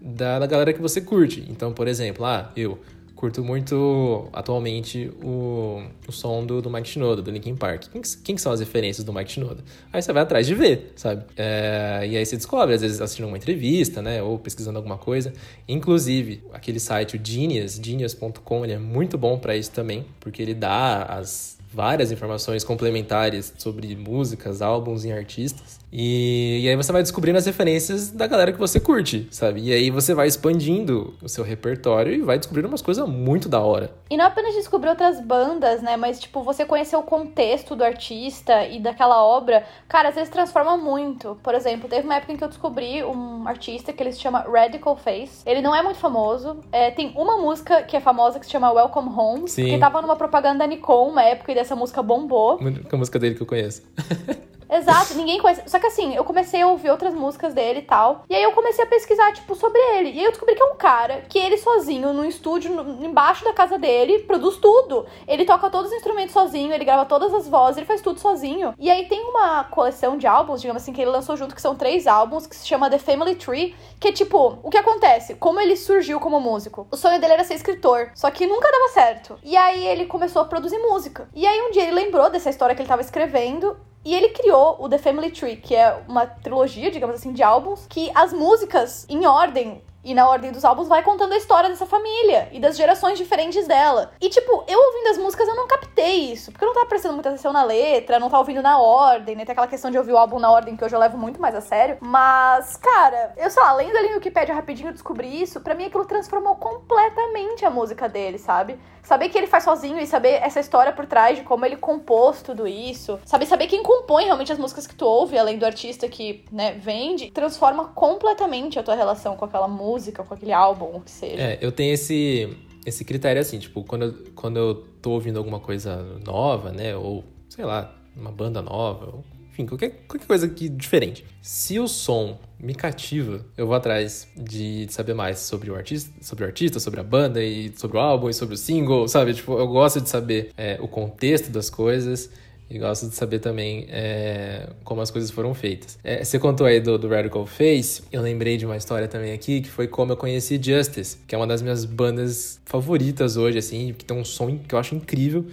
da, da galera que você curte. Então, por exemplo, ah, eu curto muito atualmente o, o som do, do Mike Shinoda, do Linkin Park. Quem, quem são as referências do Mike Shinoda? Aí você vai atrás de ver, sabe? É, e aí você descobre, às vezes assistindo uma entrevista, né? Ou pesquisando alguma coisa. Inclusive, aquele site, o Genius, genius.com, ele é muito bom para isso também, porque ele dá as várias informações complementares sobre músicas, álbuns e artistas. E, e, aí você vai descobrindo as referências da galera que você curte, sabe? E aí você vai expandindo o seu repertório e vai descobrindo umas coisas muito da hora. E não apenas descobrir outras bandas, né? Mas, tipo, você conhecer o contexto do artista e daquela obra, cara, às vezes transforma muito. Por exemplo, teve uma época em que eu descobri um artista que ele se chama Radical Face. Ele não é muito famoso. É, tem uma música que é famosa que se chama Welcome Home, Sim. que tava numa propaganda da Nikon uma época e dessa música bombou. A música dele que eu conheço. Exato, ninguém conhece. Só que assim, eu comecei a ouvir outras músicas dele e tal. E aí eu comecei a pesquisar, tipo, sobre ele. E aí eu descobri que é um cara que ele sozinho, no estúdio, no, embaixo da casa dele, produz tudo. Ele toca todos os instrumentos sozinho, ele grava todas as vozes, ele faz tudo sozinho. E aí tem uma coleção de álbuns, digamos assim, que ele lançou junto, que são três álbuns, que se chama The Family Tree. Que é tipo, o que acontece? Como ele surgiu como músico? O sonho dele era ser escritor, só que nunca dava certo. E aí ele começou a produzir música. E aí um dia ele lembrou dessa história que ele tava escrevendo e ele criou o The Family Tree, que é uma trilogia, digamos assim, de álbuns, que as músicas, em ordem, e na ordem dos álbuns vai contando a história dessa família e das gerações diferentes dela. E, tipo, eu ouvindo as músicas, eu não captei isso. Porque eu não tava prestando muita atenção na letra, não tava ouvindo na ordem, né? Tem aquela questão de ouvir o álbum na ordem que hoje eu levo muito mais a sério. Mas, cara, eu sei lá, lendo ali no Wikipedia rapidinho, eu descobri isso. Pra mim, aquilo transformou completamente a música dele, sabe? Saber que ele faz sozinho e saber essa história por trás de como ele compôs tudo isso. Saber saber quem compõe realmente as músicas que tu ouve, além do artista que, né, vende, transforma completamente a tua relação com aquela música, com aquele álbum, o que seja. É, eu tenho esse esse critério assim, tipo, quando eu, quando eu tô ouvindo alguma coisa nova, né, ou sei lá, uma banda nova, ou enfim, qualquer, qualquer coisa que diferente. Se o som me cativa, eu vou atrás de saber mais sobre o artista, sobre o artista, sobre a banda e sobre o álbum e sobre o single, sabe? Tipo, eu gosto de saber é, o contexto das coisas. E gosto de saber também é, como as coisas foram feitas. É, você contou aí do, do, Radical Face, eu lembrei de uma história também aqui, que foi como eu conheci Justice, que é uma das minhas bandas favoritas hoje, assim, que tem um som que eu acho incrível.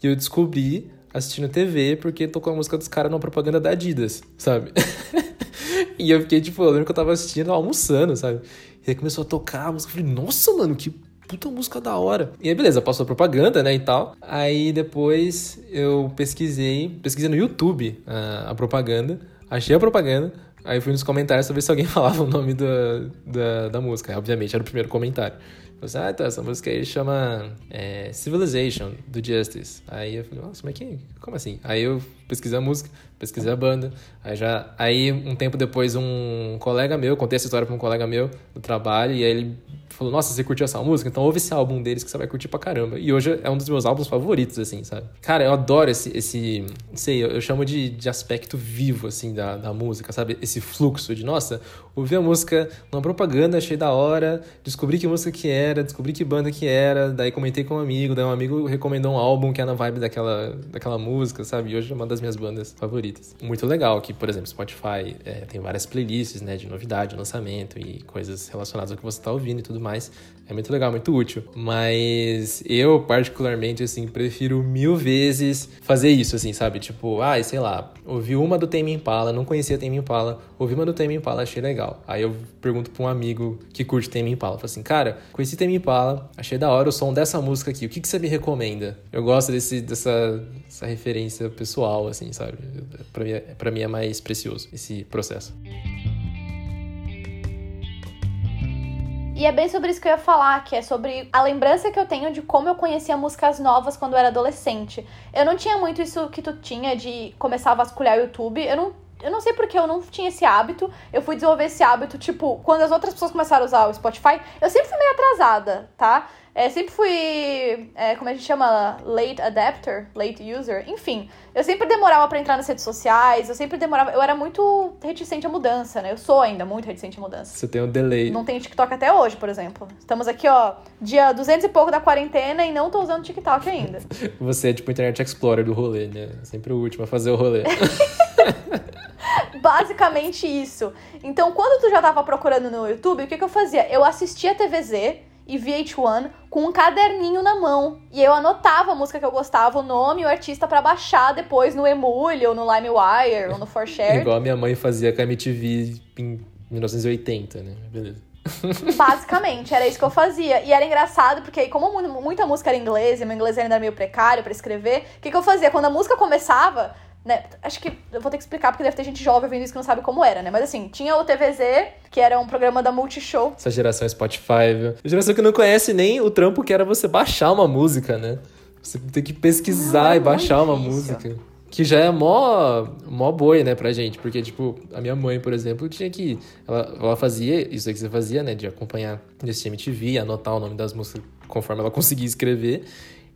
E eu descobri assistindo TV porque tocou a música dos caras numa propaganda da Adidas, sabe? e eu fiquei, tipo, eu lembro que eu tava assistindo almoçando, sabe? E aí começou a tocar a música, eu falei, nossa, mano, que puta música da hora. E aí, beleza, passou a propaganda, né, e tal. Aí depois eu pesquisei, pesquisei no YouTube a, a propaganda, achei a propaganda, aí fui nos comentários saber se alguém falava o nome da, da, da música. Obviamente, era o primeiro comentário. Falei assim, ah, então, essa música aí chama é, Civilization, do Justice. Aí eu falei, nossa, mas que, como assim? Aí eu pesquisei a música, pesquisei a banda. Aí já, aí um tempo depois um colega meu, contei essa história para um colega meu do trabalho, e aí ele falou, nossa, você curtiu essa música? Então ouve esse álbum deles que você vai curtir pra caramba. E hoje é um dos meus álbuns favoritos, assim, sabe? Cara, eu adoro esse, esse não sei, eu, eu chamo de, de aspecto vivo, assim, da, da música, sabe? Esse fluxo de, nossa, ouvi a música numa propaganda, achei da hora, descobri que música que era, descobri que banda que era, daí comentei com um amigo, daí um amigo recomendou um álbum que é na vibe daquela, daquela música, sabe? E hoje é uma das minhas bandas favoritas. Muito legal que, por exemplo, Spotify é, tem várias playlists, né, de novidade, lançamento e coisas relacionadas ao que você tá ouvindo e tudo mais. É muito legal, muito útil. Mas eu, particularmente, assim, prefiro mil vezes fazer isso, assim, sabe? Tipo, ah, sei lá, ouvi uma do Tame Impala, não conhecia Tame Impala, ouvi uma do Tame Impala, achei legal. Aí eu pergunto pra um amigo que curte Tame Impala, falo assim, cara, conheci Tame Impala, achei da hora o som dessa música aqui, o que, que você me recomenda? Eu gosto desse, dessa, dessa referência pessoal, assim, sabe? Pra mim, é, mim é mais precioso esse processo. E é bem sobre isso que eu ia falar, que é sobre a lembrança que eu tenho de como eu conhecia músicas novas quando eu era adolescente. Eu não tinha muito isso que tu tinha de começar a vasculhar o YouTube. Eu não eu não sei porque eu não tinha esse hábito. Eu fui desenvolver esse hábito, tipo, quando as outras pessoas começaram a usar o Spotify, eu sempre fui meio atrasada, tá? É, sempre fui, é, como a gente chama, late adapter, late user, enfim. Eu sempre demorava para entrar nas redes sociais, eu sempre demorava. Eu era muito reticente à mudança, né? Eu sou ainda muito reticente à mudança. Você tem um delay. Não tenho TikTok até hoje, por exemplo. Estamos aqui, ó, dia 200 e pouco da quarentena e não tô usando TikTok ainda. Você é tipo o Internet Explorer do rolê, né? Sempre o último a fazer o rolê. Basicamente isso. Então, quando tu já tava procurando no YouTube, o que, que eu fazia? Eu assistia TVZ e VH1 com um caderninho na mão. E eu anotava a música que eu gostava, o nome e o artista para baixar depois no Emule, ou no LimeWire, ou no 4Share. Igual a minha mãe fazia com a MTV em 1980, né? Beleza. Basicamente, era isso que eu fazia. E era engraçado, porque aí, como muita música era em inglês, e meu inglês ainda era meio precário para escrever, o que, que eu fazia? Quando a música começava, né? Acho que eu vou ter que explicar porque deve ter gente jovem vendo isso que não sabe como era, né? Mas assim, tinha o TVZ, que era um programa da Multishow. Essa geração é Spotify, viu? A geração que não conhece nem o trampo que era você baixar uma música, né? Você tem que pesquisar não, é e baixar uma música. Que já é mó, mó boi, né, pra gente. Porque, tipo, a minha mãe, por exemplo, tinha que. Ela, ela fazia isso aí que você fazia, né? De acompanhar esse MTV, anotar o nome das músicas conforme ela conseguia escrever.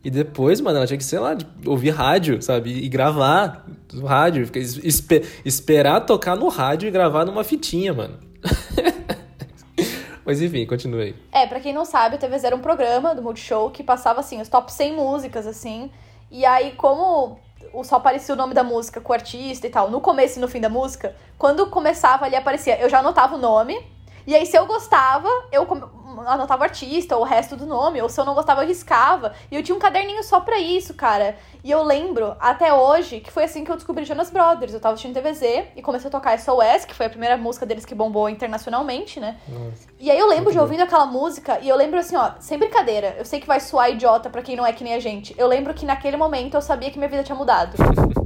E depois, mano, ela tinha que, sei lá, ouvir rádio, sabe? E gravar no rádio. Esper esperar tocar no rádio e gravar numa fitinha, mano. Mas enfim, continue aí. É, pra quem não sabe, o TVZ era um programa do Multishow que passava, assim, os top 100 músicas, assim. E aí, como só aparecia o nome da música com o artista e tal, no começo e no fim da música, quando começava ali aparecia, eu já anotava o nome, e aí se eu gostava, eu anotava o artista, ou o resto do nome, ou se eu não gostava, eu riscava. E eu tinha um caderninho só pra isso, cara. E eu lembro, até hoje, que foi assim que eu descobri Jonas Brothers. Eu tava assistindo TVZ e comecei a tocar SOS, que foi a primeira música deles que bombou internacionalmente, né? Nossa. E aí eu lembro de ouvindo aquela música, e eu lembro assim, ó, sem brincadeira, eu sei que vai soar idiota pra quem não é que nem a gente. Eu lembro que naquele momento eu sabia que minha vida tinha mudado.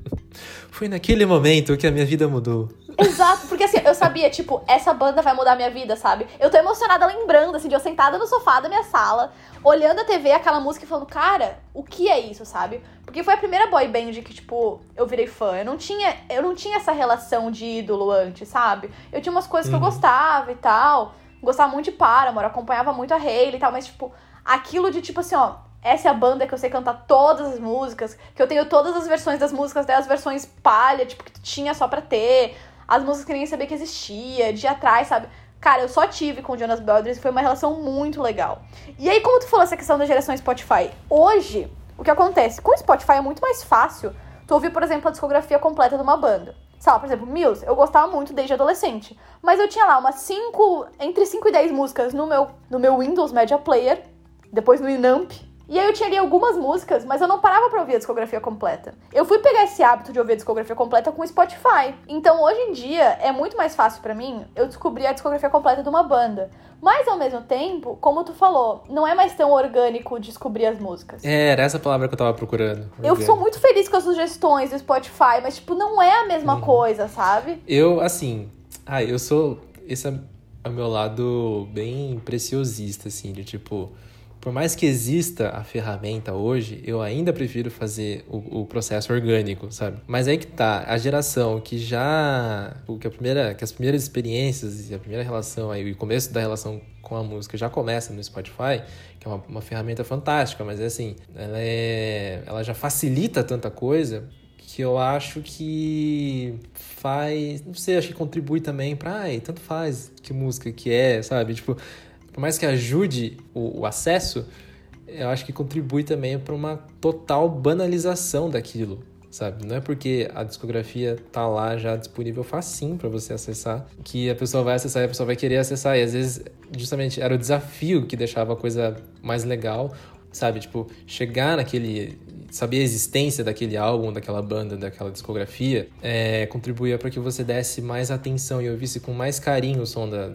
Foi naquele momento que a minha vida mudou. Exato, porque assim, eu sabia, tipo, essa banda vai mudar minha vida, sabe? Eu tô emocionada lembrando, assim, de eu sentada no sofá da minha sala, olhando a TV, aquela música e falando, cara, o que é isso, sabe? Porque foi a primeira boy band que, tipo, eu virei fã. Eu não tinha, eu não tinha essa relação de ídolo antes, sabe? Eu tinha umas coisas uhum. que eu uhum. gostava e tal. Gostava muito de Paramore, acompanhava muito a Hayley e tal, mas, tipo, aquilo de, tipo assim, ó, essa é a banda que eu sei cantar todas as músicas, que eu tenho todas as versões das músicas, até as versões palha, tipo, que tinha só pra ter, as músicas que nem sabia que existia, de atrás, sabe? Cara, eu só tive com o Jonas Brothers e foi uma relação muito legal. E aí, como tu falou essa questão da geração Spotify, hoje, o que acontece? Com o Spotify é muito mais fácil tu ouvir, por exemplo, a discografia completa de uma banda. Lá, por exemplo, Muse, eu gostava muito desde adolescente. Mas eu tinha lá umas 5, entre 5 e 10 músicas no meu, no meu Windows Media Player, depois no Inamp, e aí eu tinha ali algumas músicas, mas eu não parava pra ouvir a discografia completa. Eu fui pegar esse hábito de ouvir a discografia completa com o Spotify. Então hoje em dia é muito mais fácil para mim eu descobrir a discografia completa de uma banda. Mas ao mesmo tempo, como tu falou, não é mais tão orgânico descobrir as músicas. É, era essa palavra que eu tava procurando. Eu sou muito feliz com as sugestões do Spotify, mas tipo, não é a mesma uhum. coisa, sabe? Eu, assim, ah, eu sou. Esse é o meu lado bem preciosista, assim, de tipo por mais que exista a ferramenta hoje, eu ainda prefiro fazer o, o, processo orgânico, sabe? Mas aí que tá, a geração que já. Que, a primeira, que as primeiras experiências e a primeira relação, aí, o começo da relação com a música já começa no Spotify, que é uma, uma ferramenta fantástica, mas é assim, ela, é, ela já facilita tanta coisa que eu acho que faz, não sei, acho que contribui também para, ai, tanto faz que música que é, sabe? Tipo, por mais que ajude o, o acesso, eu acho que contribui também para uma total banalização daquilo, sabe? Não é porque a discografia tá lá já disponível facinho para você acessar que a pessoa vai acessar e a pessoa vai querer acessar. E às vezes, justamente, era o desafio que deixava a coisa mais legal, sabe? Tipo, chegar naquele saber a existência daquele álbum, daquela banda, daquela discografia, é, contribuía para que você desse mais atenção e ouvisse com mais carinho o som da,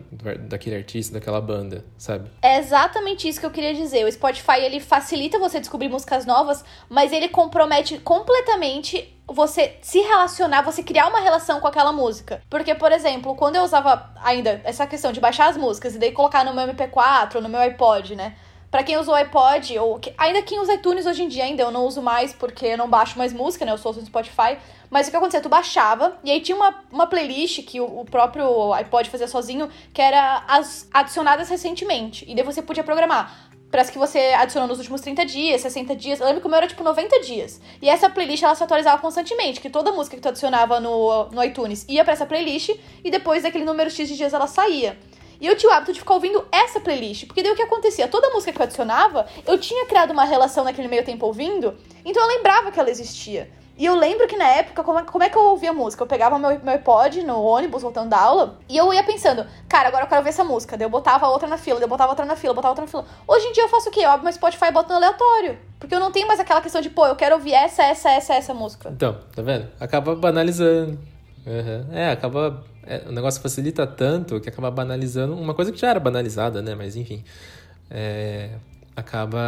daquele artista, daquela banda, sabe? É exatamente isso que eu queria dizer. O Spotify ele facilita você descobrir músicas novas, mas ele compromete completamente você se relacionar, você criar uma relação com aquela música. Porque, por exemplo, quando eu usava ainda essa questão de baixar as músicas e daí colocar no meu MP4 ou no meu iPod, né? Para quem usa o iPod, ou que, ainda quem usa iTunes hoje em dia ainda, eu não uso mais porque eu não baixo mais música, né? Eu sou no Spotify. Mas o que acontecia? Tu baixava, e aí tinha uma, uma playlist que o, o próprio iPod fazia sozinho, que era as adicionadas recentemente. E daí você podia programar. Parece que você adicionou nos últimos 30 dias, 60 dias. Eu lembro que o meu era tipo 90 dias. E essa playlist ela se atualizava constantemente, que toda música que tu adicionava no, no iTunes ia para essa playlist e depois daquele número X de dias ela saía. E eu tinha o hábito de ficar ouvindo essa playlist. Porque daí o que acontecia? Toda música que eu adicionava, eu tinha criado uma relação naquele meio tempo ouvindo, então eu lembrava que ela existia. E eu lembro que na época, como é, como é que eu ouvia música? Eu pegava meu, meu iPod no ônibus, voltando da aula, e eu ia pensando, cara, agora eu quero ver essa música. Daí eu botava outra na fila, daí eu botava outra na fila, botava outra na fila. Hoje em dia eu faço o quê? Eu abro meu Spotify e boto no aleatório. Porque eu não tenho mais aquela questão de, pô, eu quero ouvir essa, essa, essa, essa música. Então, tá vendo? Acaba banalizando. Uhum. É, acaba é, o negócio facilita tanto que acaba banalizando uma coisa que já era banalizada, né? Mas enfim, é, acaba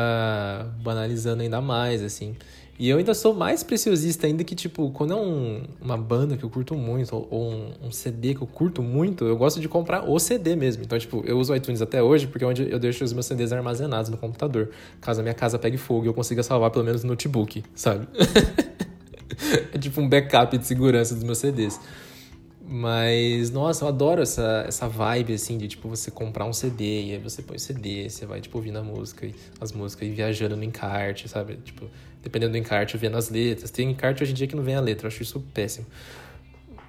banalizando ainda mais, assim. E eu ainda sou mais preciosista ainda que, tipo, quando é um, uma banda que eu curto muito, ou, ou um, um, CD que eu curto muito, eu gosto de comprar o CD mesmo. Então, tipo, eu uso o iTunes até hoje porque é onde eu deixo os meus CDs armazenados no computador. Caso a minha casa pegue fogo e eu consiga salvar pelo menos no notebook, sabe? é tipo um backup de segurança dos meus CDs. Mas, nossa, eu adoro essa, essa vibe, assim, de, tipo, você comprar um CD e aí você põe o CD, você vai, tipo, ouvindo a música, as músicas e viajando no encarte, sabe? Tipo, dependendo do encarte, vendo as letras. Tem encarte hoje em dia que não vem a letra, eu acho isso péssimo.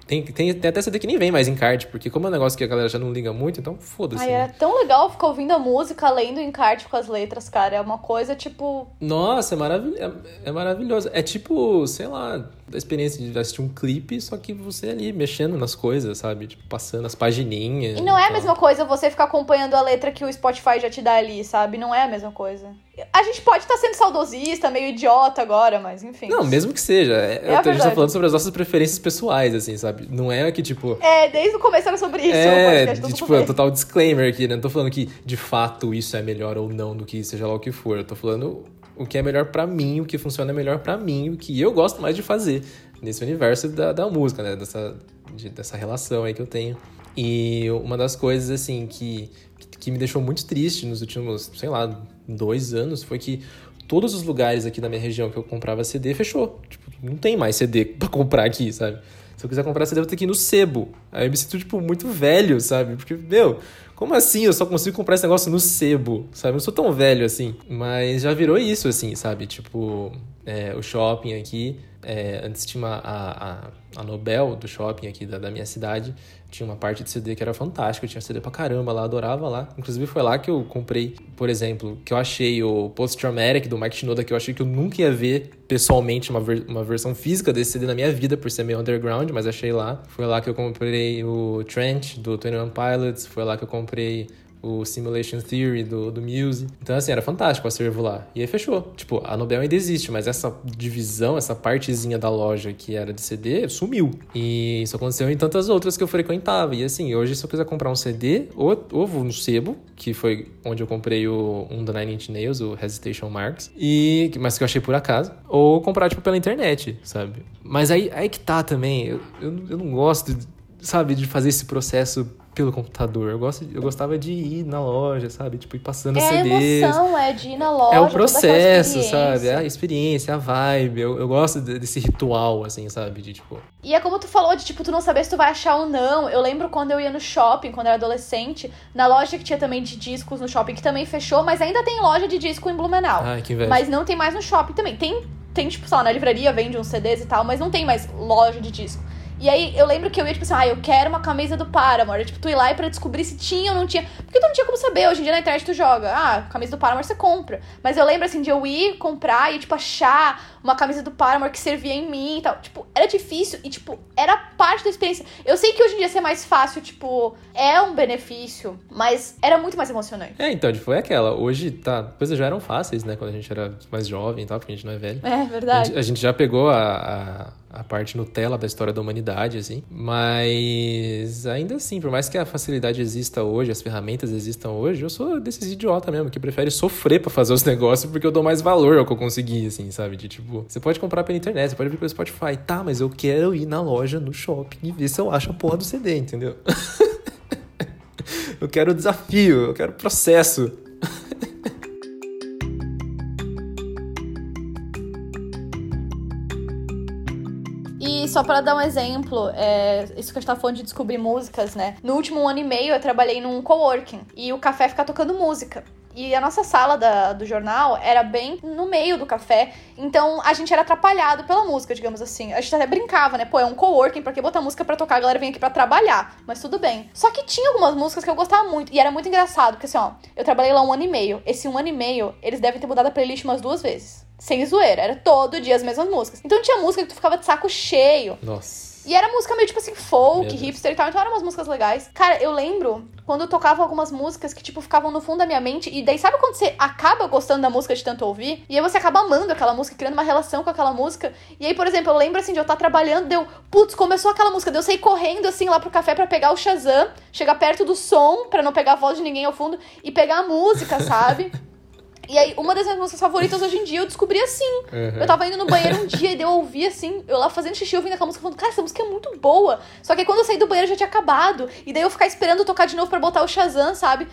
Tem, tem, tem até CD que nem vem mais encarte, porque como é um negócio que a galera já não liga muito, então foda-se. Ai, né? era tão legal ficar ouvindo a música, lendo o encarte com as letras, cara. É uma coisa, tipo... Nossa, é, maravil... é, é maravilhoso. É tipo, sei lá, a experiência de assistir um clipe, só que você ali mexendo nas coisas, sabe? Tipo, passando as pagininhas. E não é a mesma coisa você ficar acompanhando a letra que o Spotify já te dá ali, sabe? Não é a mesma coisa. A gente pode estar tá sendo saudosista, meio idiota agora, mas enfim. Não, mesmo que seja. É, é a gente tá falando sobre as nossas preferências pessoais, assim, sabe? Não é que, tipo. É, desde o começo era sobre isso. É, de, tipo, é total disclaimer aqui, né? Não tô falando que de fato isso é melhor ou não do que seja lá o que for. Eu tô falando o que é melhor para mim, o que funciona melhor para mim, o que eu gosto mais de fazer nesse universo da, da música, né? Dessa, de, dessa relação aí que eu tenho. E uma das coisas, assim, que, que me deixou muito triste nos últimos, sei lá, dois anos foi que todos os lugares aqui da minha região que eu comprava CD fechou. Tipo, não tem mais CD pra comprar aqui, sabe? Se eu quiser comprar eu vou ter que ir no sebo. Aí eu me sinto, tipo, muito velho, sabe? Porque, meu, como assim eu só consigo comprar esse negócio no sebo, sabe? Eu não sou tão velho assim. Mas já virou isso, assim, sabe? Tipo, é, o shopping aqui é, antes tinha uma, a, a, a, Nobel do shopping aqui da, da, minha cidade, tinha uma parte de CD que era fantástica, tinha CD pra caramba lá, adorava lá. Inclusive foi lá que eu comprei, por exemplo, que eu achei o Post Traumatic do Mike Shinoda, que eu achei que eu nunca ia ver pessoalmente uma, ver, uma versão física desse CD na minha vida, por ser meio underground, mas achei lá. Foi lá que eu comprei o Trench do 21 Pilots, foi lá que eu comprei o Simulation Theory do, do Muse. Então, assim, era fantástico o acervo lá. E aí fechou. Tipo, a Nobel ainda existe, mas essa divisão, essa partezinha da loja que era de CD, sumiu. E isso aconteceu em tantas outras que eu frequentava. E assim, hoje, se eu quiser comprar um CD, ou, ou no Sebo, que foi onde eu comprei o, um da Nine Inch Nails, o Hesitation Marks, e, mas que eu achei por acaso, ou comprar, tipo, pela internet, sabe? Mas aí, aí que tá também. Eu, eu, eu não gosto, sabe, de fazer esse processo pelo computador. Eu, gosto, eu gostava de ir na loja, sabe? Tipo, ir passando é CDs. É a emoção, é de ir na loja. É o processo, sabe? É a experiência, a vibe. Eu, eu gosto desse ritual, assim, sabe? De, tipo... E é como tu falou, de, tipo, tu não saber se tu vai achar ou não. Eu lembro quando eu ia no shopping, quando eu era adolescente, na loja que tinha também de discos no shopping, que também fechou, mas ainda tem loja de disco em Blumenau. Ai, que inveja. Mas não tem mais no shopping também. Tem, tem tipo, sei lá, na livraria vende uns CDs e tal, mas não tem mais loja de disco. E aí eu lembro que eu ia, tipo assim, ah, eu quero uma camisa do Paramore. Tipo, tu ir lá e pra descobrir se tinha ou não tinha. Porque tu não tinha como saber. Hoje em dia na internet tu joga. Ah, camisa do Paramore você compra. Mas eu lembro, assim, de eu ir comprar e, tipo, achar uma camisa do Paramore que servia em mim e tal. Tipo, era difícil e, tipo, era parte da experiência. Eu sei que hoje em dia ser mais fácil, tipo, é um benefício, mas era muito mais emocionante. É, então, tipo, foi aquela. Hoje, tá, coisas já eram fáceis, né? Quando a gente era mais jovem e tal, porque a gente não é velho. É, verdade. A gente, a gente já pegou a, a a parte Nutella da história da humanidade, assim. Mas ainda assim, por mais que a facilidade exista hoje, as ferramentas existam hoje, eu sou desses idiota mesmo, que prefere sofrer para fazer os negócios porque eu dou mais valor ao que eu consegui, assim, sabe? De tipo, você pode comprar pela internet, você pode vir pelo Spotify, tá, mas eu quero ir na loja, no shopping e ver se eu acho a porra do CD, entendeu? eu quero desafio, eu quero processo. Só para dar um exemplo, é, isso que a gente tá falando de descobrir músicas, né? No último ano e meio eu trabalhei num coworking e o café fica tocando música. E a nossa sala da, do jornal era bem no meio do café, então a gente era atrapalhado pela música, digamos assim. A gente até brincava, né? Pô, é um coworking, pra que botar música pra tocar? A galera vem aqui pra trabalhar. Mas tudo bem. Só que tinha algumas músicas que eu gostava muito, e era muito engraçado, porque assim, ó, eu trabalhei lá um ano e meio. Esse um ano e meio, eles devem ter mudado a playlist umas duas vezes. Sem zoeira, era todo dia as mesmas músicas. Então tinha música que tu ficava de saco cheio. Nossa. E era música meio tipo assim, folk, hipster e tal, então eram umas músicas legais. Cara, eu lembro quando eu tocava algumas músicas que, tipo, ficavam no fundo da minha mente, e daí sabe quando você acaba gostando da música de tanto ouvir? E aí você acaba amando aquela música, criando uma relação com aquela música. E aí, por exemplo, eu lembro assim de eu estar trabalhando, deu, putz, começou aquela música, deu eu sair correndo assim lá pro café pra pegar o Shazam, chegar perto do som, pra não pegar a voz de ninguém ao fundo, e pegar a música, sabe? E aí, uma das minhas músicas favoritas hoje em dia eu descobri assim. Uhum. Eu tava indo no banheiro um dia e eu ouvi assim, eu lá fazendo xixi ouvindo aquela música, falando, cara, essa música é muito boa. Só que aí quando eu saí do banheiro já tinha acabado. E daí eu ficar esperando tocar de novo pra botar o Shazam, sabe?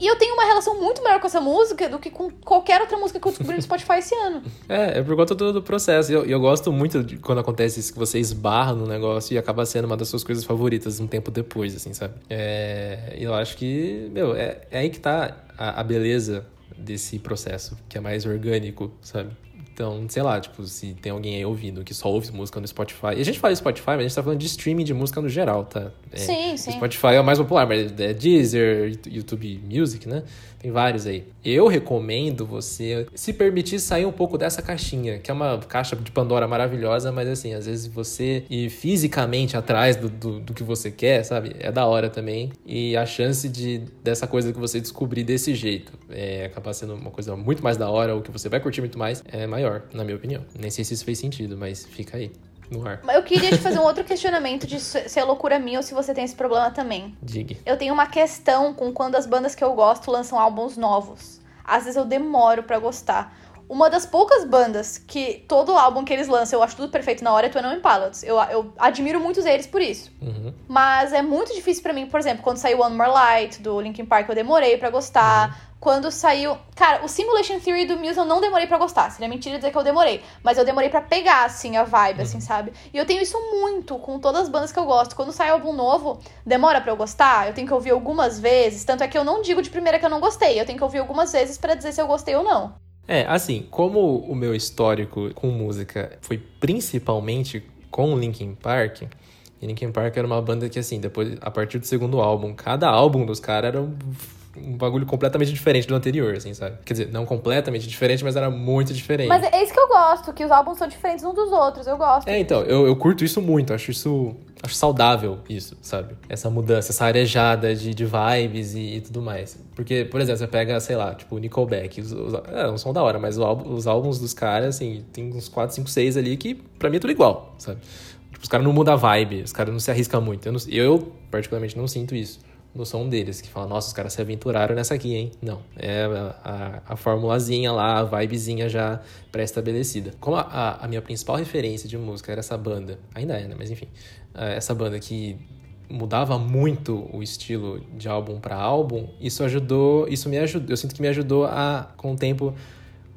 E eu tenho uma relação muito maior com essa música do que com qualquer outra música que eu descobri no Spotify esse ano. É, é por conta do, do processo. E eu, eu gosto muito de quando acontece isso, que você esbarra no negócio e acaba sendo uma das suas coisas favoritas um tempo depois, assim, sabe? É, e eu acho que, meu, é, é aí que tá a, a beleza desse processo, que é mais orgânico, sabe? Então, sei lá, tipo, se tem alguém aí ouvindo que só ouve música no Spotify. E a gente fala Spotify, mas a gente tá falando de streaming de música no geral, tá? É, sim, sim. Spotify é o mais popular, mas é Deezer, YouTube Music, né? Tem vários aí. Eu recomendo você se permitir sair um pouco dessa caixinha, que é uma caixa de Pandora maravilhosa, mas assim, às vezes você ir fisicamente atrás do, do, do que você quer, sabe? É da hora também. E a chance de dessa coisa que você descobrir desse jeito é, acabar sendo uma coisa muito mais da hora, ou que você vai curtir muito mais, é maior, na minha opinião. Nem sei se isso fez sentido, mas fica aí. No ar. Eu queria te fazer um outro questionamento de se é loucura minha ou se você tem esse problema também. Diga. Eu tenho uma questão com quando as bandas que eu gosto lançam álbuns novos. Às vezes eu demoro pra gostar. Uma das poucas bandas que todo álbum que eles lançam eu acho tudo perfeito na hora é One Pilots. Eu, eu admiro muitos deles por isso. Uhum. Mas é muito difícil pra mim, por exemplo, quando saiu One More Light do Linkin Park, eu demorei pra gostar. Quando saiu. Cara, o Simulation Theory do Muse eu não demorei pra gostar. Seria mentira dizer que eu demorei. Mas eu demorei pra pegar, assim, a vibe, assim, sabe? E eu tenho isso muito com todas as bandas que eu gosto. Quando sai álbum novo, demora pra eu gostar. Eu tenho que ouvir algumas vezes. Tanto é que eu não digo de primeira que eu não gostei. Eu tenho que ouvir algumas vezes pra dizer se eu gostei ou não. É, assim, como o meu histórico com música foi principalmente com o Linkin Park, e Linkin Park era uma banda que, assim, depois, a partir do segundo álbum, cada álbum dos caras era um, um bagulho completamente diferente do anterior, assim, sabe? Quer dizer, não completamente diferente, mas era muito diferente. Mas é isso que eu gosto, que os álbuns são diferentes uns dos outros. Eu gosto. É, então, eu, eu curto isso muito, acho isso. Acho saudável isso, sabe? Essa mudança, essa arejada de, de vibes e, e tudo mais. Porque, por exemplo, você pega, sei lá, tipo, o Nickelback. Os, os, é, não são da hora, mas álbum- os álbuns dos caras, assim, tem uns 4, 5, 6 ali que pra mim é tudo igual, sabe? Tipo, os caras não mudam a vibe, os caras não se arriscam muito. Eu, não- eu, particularmente, não sinto isso no som deles, que fala, nossa, os caras se aventuraram nessa aqui, hein? Não. É a, a, a formulazinha lá, a vibezinha já pré-estabelecida. Como a, a, minha principal referência de música era essa banda, ainda é, né? Mas enfim, eh, essa banda que mudava muito o estilo de álbum para álbum, isso ajudou, isso me ajudou, eu sinto que me ajudou a, com o tempo,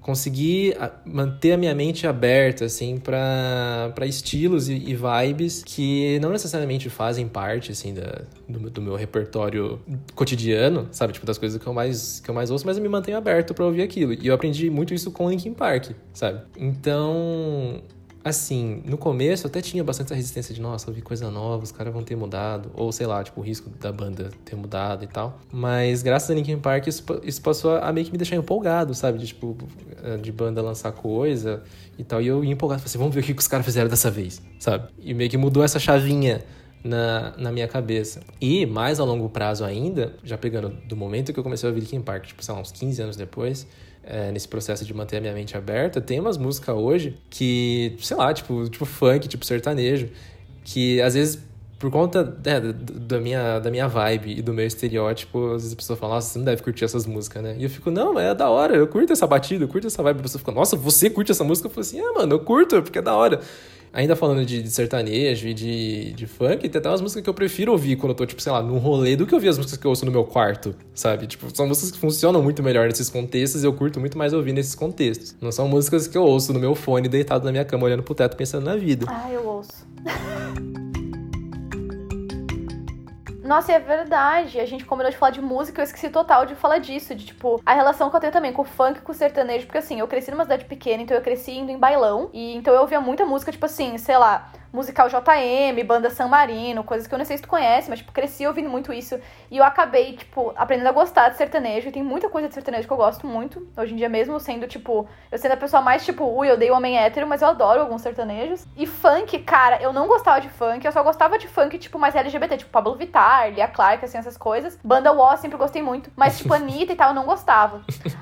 conseguir manter a minha mente aberta, assim, pra estilos e, e vibes que não necessariamente fazem parte, assim, da, do, meu- do meu repertório cotidiano, sabe? Tipo, das coisas que eu mais, que eu mais ouço, mas eu me mantenho aberto pra ouvir aquilo. E eu aprendi muito isso com Linkin Park, sabe? Então, assim, no começo até tinha bastante essa resistência de, nossa, ouvir coisa nova, os caras vão ter mudado. Ou, sei lá, tipo, o risco da banda ter mudado e tal. Mas graças a Linkin Park, isso, isso passou a meio que me deixar empolgado, sabe? De, tipo, eh, de banda lançar coisa e tal. E eu ia empolgado, falei assim, vamos ver o que que os caras fizeram dessa vez, sabe? E meio que mudou essa chavinha na, na minha cabeça. E mais a longo prazo ainda, já pegando do momento que eu comecei a ouvir Linkin Park, tipo, sei lá, uns 15 anos depois, é, nesse processo de manter a minha mente aberta, tem umas músicas hoje que, sei lá, tipo, tipo funk, tipo sertanejo, que às vezes por conta da- da, minha, da minha vibe e do meu estereótipo, às vezes a pessoa fala, nossa, você não deve curtir essas músicas, né? E eu fico, não, é da hora, eu curto essa batida, eu curto essa vibe. A pessoa fica, nossa, você curte essa música? Eu falo assim, ah, mano, eu curto, porque é da hora. Ainda falando de, de sertanejo e de, de funk, tem até umas músicas que eu prefiro ouvir quando eu tô, tipo, sei lá, num rolê do que ouvir as músicas que eu ouço no meu quarto, sabe? Tipo, são músicas que funcionam muito melhor nesses contextos e eu curto muito mais ouvir nesses contextos. Não são músicas que eu ouço no meu fone, deitado na minha cama, olhando pro teto, pensando na vida. Ah, eu ouço. Nossa, é verdade. A gente combinou de falar de música, eu esqueci total de falar disso. De, tipo, a relação que eu tenho também com o funk com o sertanejo. Porque, assim, eu cresci numa cidade pequena, então eu cresci indo em bailão. E então eu ouvia muita música, tipo assim, sei lá, musical JM, banda San Marino, coisas que eu não sei se tu conhece, mas, tipo, cresci ouvindo muito isso. E eu acabei, tipo, aprendendo a gostar de sertanejo. E tem muita coisa de sertanejo que eu gosto muito. Hoje em dia mesmo, sendo, tipo, eu sendo a pessoa mais, tipo, ui, eu odeio homem hétero, mas eu adoro alguns sertanejos. E funk, cara, eu não gostava de funk, eu só gostava de funk, tipo, mais LGBT, tipo, Pablo Vittar, Lia Clark, assim, essas coisas. Banda Wall sempre gostei muito, mas, tipo, Anitta e tal, eu não gostava.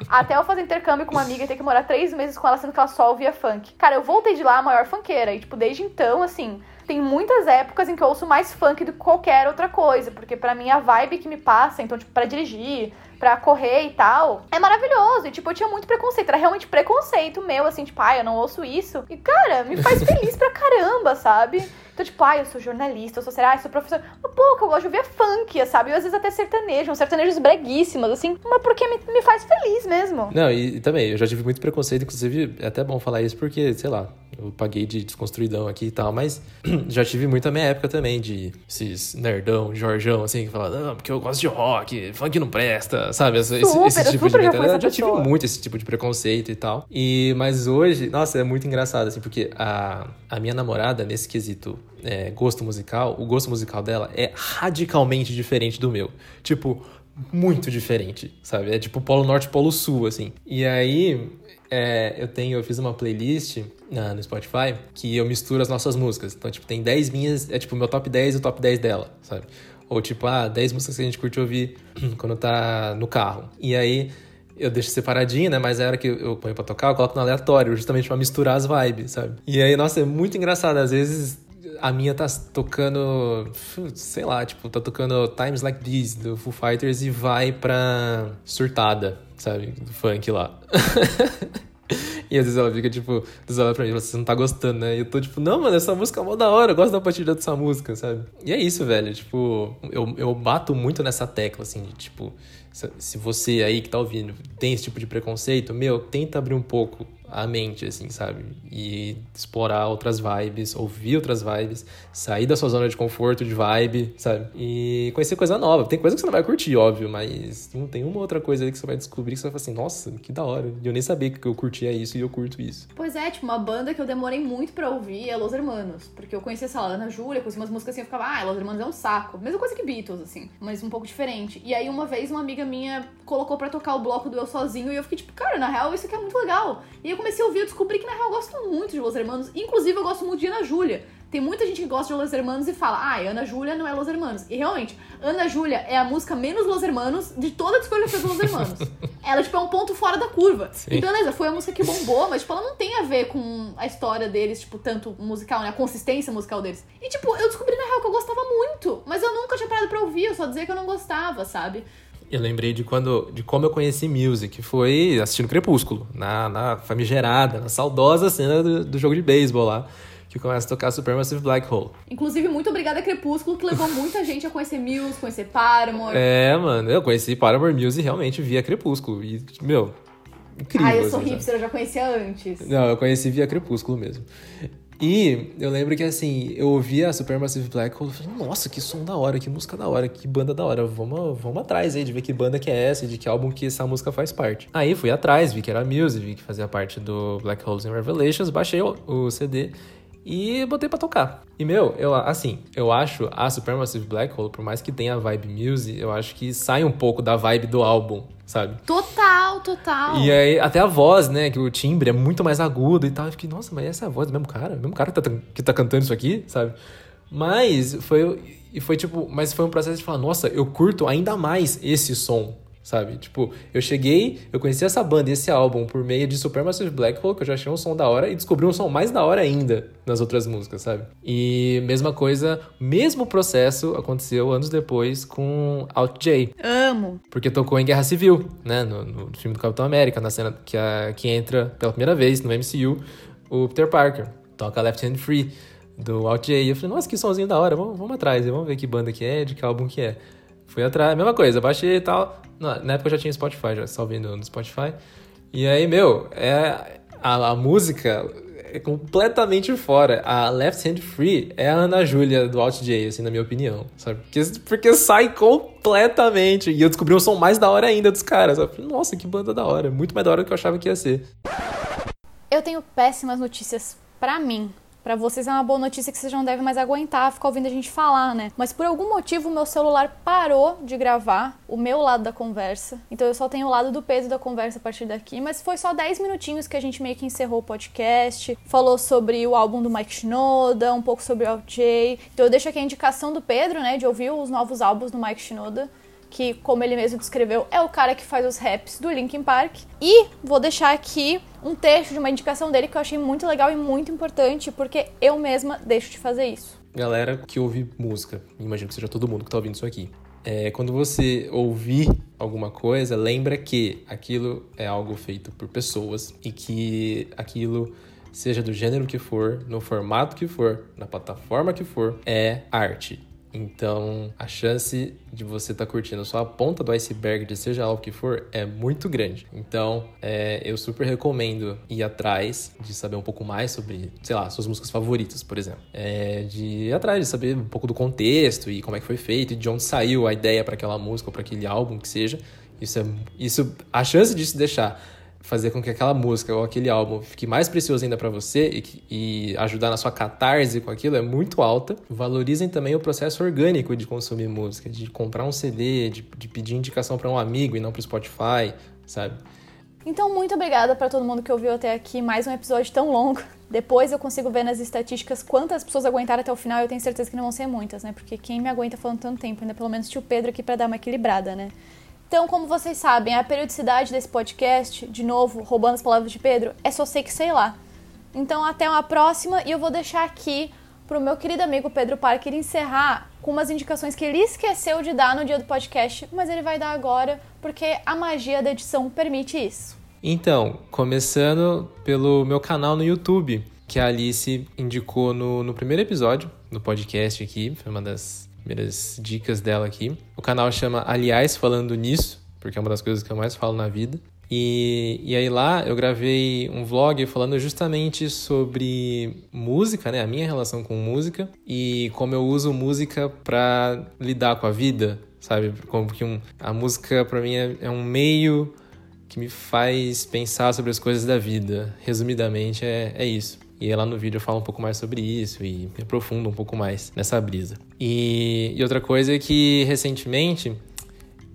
Até eu fazer intercâmbio com uma amiga e ter que morar três meses com ela, sendo que ela só ouvia funk. Cara, eu voltei de lá a maior funkeira. E, tipo, desde então, assim, tem muitas épocas em que eu ouço mais funk do que qualquer outra coisa, porque para mim a vibe que me passa, então, tipo, para dirigir, para correr e tal, é maravilhoso. E, tipo, eu tinha muito preconceito. Era realmente preconceito meu, assim, tipo, ai, eu não ouço isso. E, cara, me faz feliz pra caramba, sabe? Então, tipo, ai, eu sou jornalista, eu sou, será, eu sou professor. Mas, pô, que eu gosto de ouvir funk, sabe? E às vezes até sertanejo, uns sertanejos breguíssimos, assim, mas porque me, me faz feliz mesmo. Não, e, e também, eu já tive muito preconceito, inclusive, é até bom falar isso porque, sei lá, eu paguei de desconstruidão aqui e tal, mas já tive muito a minha época também de esses nerdão, Jorjão, assim, que fala, não, porque eu gosto de rock, funk não presta, sabe? Esse, super, esse tipo de já, eu já tive muito esse tipo de preconceito e tal. E, mas hoje, nossa, é muito engraçado, assim, porque a, a minha namorada, nesse quesito é, gosto musical, o gosto musical dela é radicalmente diferente do meu. Tipo, muito diferente, sabe? É tipo Polo Norte, Polo Sul, assim. E aí, é, eu tenho, eu fiz uma playlist na, no Spotify que eu misturo as nossas músicas. Então, tipo, tem 10 minhas, é tipo meu top 10 e o top 10 dela, sabe? Ou tipo, ah, 10 músicas que a gente curte ouvir quando tá no carro. E aí eu deixo separadinho, né? Mas a hora que eu ponho pra tocar, eu coloco no aleatório, justamente pra misturar as vibes, sabe? E aí, nossa, é muito engraçado. Às vezes a minha tá tocando, sei lá, tipo, tá tocando Times Like These do Foo Fighters e vai pra Surtada, sabe? Do funk lá. E às vezes ela fica, tipo, ela pra mim, você não tá gostando, né? E eu tô, tipo, não, mano, essa música é mó da hora, eu gosto da partida dessa música, sabe? E é isso, velho, tipo, eu, eu bato muito nessa tecla, assim, de, tipo, se você aí que tá ouvindo tem esse tipo de preconceito, meu, tenta abrir um pouco a mente, assim, sabe? E explorar outras vibes, ouvir outras vibes, sair da sua zona de conforto de vibe, sabe? E conhecer coisa nova. Tem coisa que você não vai curtir, óbvio, mas tem uma outra coisa que você vai descobrir que você vai falar assim, nossa, que da hora. E eu nem sabia que eu curtia isso e eu curto isso. Pois é, tipo, uma banda que eu demorei muito pra ouvir é Los Hermanos. Porque eu conhecia essa Ana Júlia, conhecia umas músicas assim, eu ficava, ah, Los Hermanos é um saco. Mesma coisa que Beatles, assim, mas um pouco diferente. E aí uma vez uma amiga minha colocou pra tocar o bloco do Eu Sozinho e eu fiquei tipo, cara, na real isso aqui é muito legal. E eu comecei a ouvir, eu descobri que na real eu gosto muito de Los Hermanos. Inclusive, eu gosto muito de Ana Júlia. Tem muita gente que gosta de Los Hermanos e fala, ah, Ana Júlia não é Los Hermanos. E realmente, Ana Júlia é a música menos Los Hermanos de toda a discografia dos Los Hermanos. ela, tipo, é um ponto fora da curva. Sim. E beleza, foi a música que bombou, mas, tipo, ela não tem a ver com a história deles, tipo, tanto musical, né? A consistência musical deles. E, tipo, eu descobri na real que eu gostava muito, mas eu nunca tinha parado pra ouvir, eu só dizia que eu não gostava, sabe? Eu lembrei de quando, de como eu conheci music, foi assistindo Crepúsculo, na, na famigerada, na saudosa cena do, do jogo de beisebol lá, que começa a tocar Supermassive Black Hole. Inclusive, muito obrigada Crepúsculo, que levou muita gente a conhecer Muse, conhecer Paramore. É, mano, eu conheci Paramore Muse realmente via Crepúsculo, e, meu, incrível. Ah, eu sou assim, hipster, eu já conhecia antes. Não, eu conheci via Crepúsculo mesmo. E eu lembro que assim, eu ouvia a Supermassive Black Hole e falei, nossa, que som da hora, que música da hora, que banda da hora. Vamos, vamos atrás aí de ver que banda que é essa, de que álbum que essa música faz parte. Aí fui atrás, vi que era Muse, vi que fazia parte do Black Holes and Revelations, baixei o, o CD e botei para tocar. E, meu, eu, assim, eu acho a Supermassive Black Hole, por mais que tenha a vibe music, eu acho que sai um pouco da vibe do álbum, sabe? Total, total. E aí, até a voz, né, que o timbre é muito mais agudo e tal. Eu fiquei, nossa, mas essa é a voz do mesmo cara? O mesmo cara que tá, que tá cantando isso aqui, sabe? Mas foi, e foi tipo, mas foi um processo de falar, nossa, eu curto ainda mais esse som, sabe? Tipo, eu cheguei, eu conheci essa banda e esse álbum por meio de Supermassive Black Hole, que eu já achei um som da hora, e descobri um som mais da hora ainda nas outras músicas, sabe? E mesma coisa, mesmo processo aconteceu anos depois com Out J. Amo! Porque tocou em Guerra Civil, né? No, no filme do Capitão América, na cena que, a, que entra pela primeira vez no MCU o Peter Parker. Toca Left Hand Free do Out J. E eu falei, nossa, que somzinho da hora, vamos, vamos atrás, vamos ver que banda que é, de que álbum que é. Fui atrás, mesma coisa, baixei e tal. Na época eu já tinha Spotify, já salvei no, Spotify. E aí, meu, é, a, a, música é completamente fora. A Left Hand Free é a Ana Júlia do Alt J, assim, na minha opinião, sabe? Porque, porque sai completamente. E eu descobri um som mais da hora ainda dos caras. Nossa, que banda da hora. Muito mais da hora do que eu achava que ia ser. Eu tenho péssimas notícias para mim. Para vocês é uma boa notícia que vocês não devem mais aguentar ficar ouvindo a gente falar, né? Mas por algum motivo o meu celular parou de gravar o meu lado da conversa. Então eu só tenho o lado do peso da conversa a partir daqui, mas foi só 10 minutinhos que a gente meio que encerrou o podcast, falou sobre o álbum do Mike Shinoda, um pouco sobre o LJ. Então eu deixo aqui a indicação do Pedro, né, de ouvir os novos álbuns do Mike Shinoda que, como ele mesmo descreveu, é o cara que faz os raps do Linkin Park. E vou deixar aqui um texto de uma indicação dele que eu achei muito legal e muito importante, porque eu mesma deixo de fazer isso. Galera que ouve música, imagino que seja todo mundo que tá ouvindo isso aqui. É, quando você ouvir alguma coisa, lembra que aquilo é algo feito por pessoas e que aquilo seja do gênero que for, no formato que for, na plataforma que for, é arte. Então, a chance de você estar tá curtindo só a ponta do iceberg de seja lá o que for é muito grande. Então, é, eu super recomendo ir atrás de saber um pouco mais sobre, sei lá, suas músicas favoritas, por exemplo. É, de ir atrás de saber um pouco do contexto e como é que foi feito, e de onde saiu a ideia para aquela música ou para aquele álbum que seja. Isso é, isso, a chance disso deixar fazer com que aquela música ou aquele álbum fique mais precioso ainda para você e, e, ajudar na sua catarse com aquilo é muito alta. Valorizem também o processo orgânico de consumir música, de comprar um CD, de, de pedir indicação para um amigo e não para o Spotify, sabe? Então, muito obrigada para todo mundo que ouviu até aqui mais um episódio tão longo. Depois eu consigo ver nas estatísticas quantas pessoas aguentaram até o final. Eu tenho certeza que não vão ser muitas, né? Porque quem me aguenta falando tanto tempo, ainda pelo menos tinha o Pedro aqui para dar uma equilibrada, né? Então, como vocês sabem, a periodicidade desse podcast, de novo, roubando as palavras de Pedro, é só sei que sei lá. Então, até uma próxima e eu vou deixar aqui pro meu querido amigo Pedro Parker encerrar com umas indicações que ele esqueceu de dar no dia do podcast, mas ele vai dar agora porque a magia da edição permite isso. Então, começando pelo meu canal no YouTube, que a Alice indicou no, no primeiro episódio do podcast aqui, foi uma das primeiras dicas dela aqui. O canal chama Aliás Falando Nisso, porque é uma das coisas que eu mais falo na vida. E, e aí lá eu gravei um vlog falando justamente sobre música, né? A minha relação com música e como eu uso música para lidar com a vida, sabe? Como que um, a música para mim é, é um meio que me faz pensar sobre as coisas da vida. Resumidamente é, é isso. E lá no vídeo eu falo um pouco mais sobre isso e me aprofundo um pouco mais nessa brisa. E, e outra coisa é que recentemente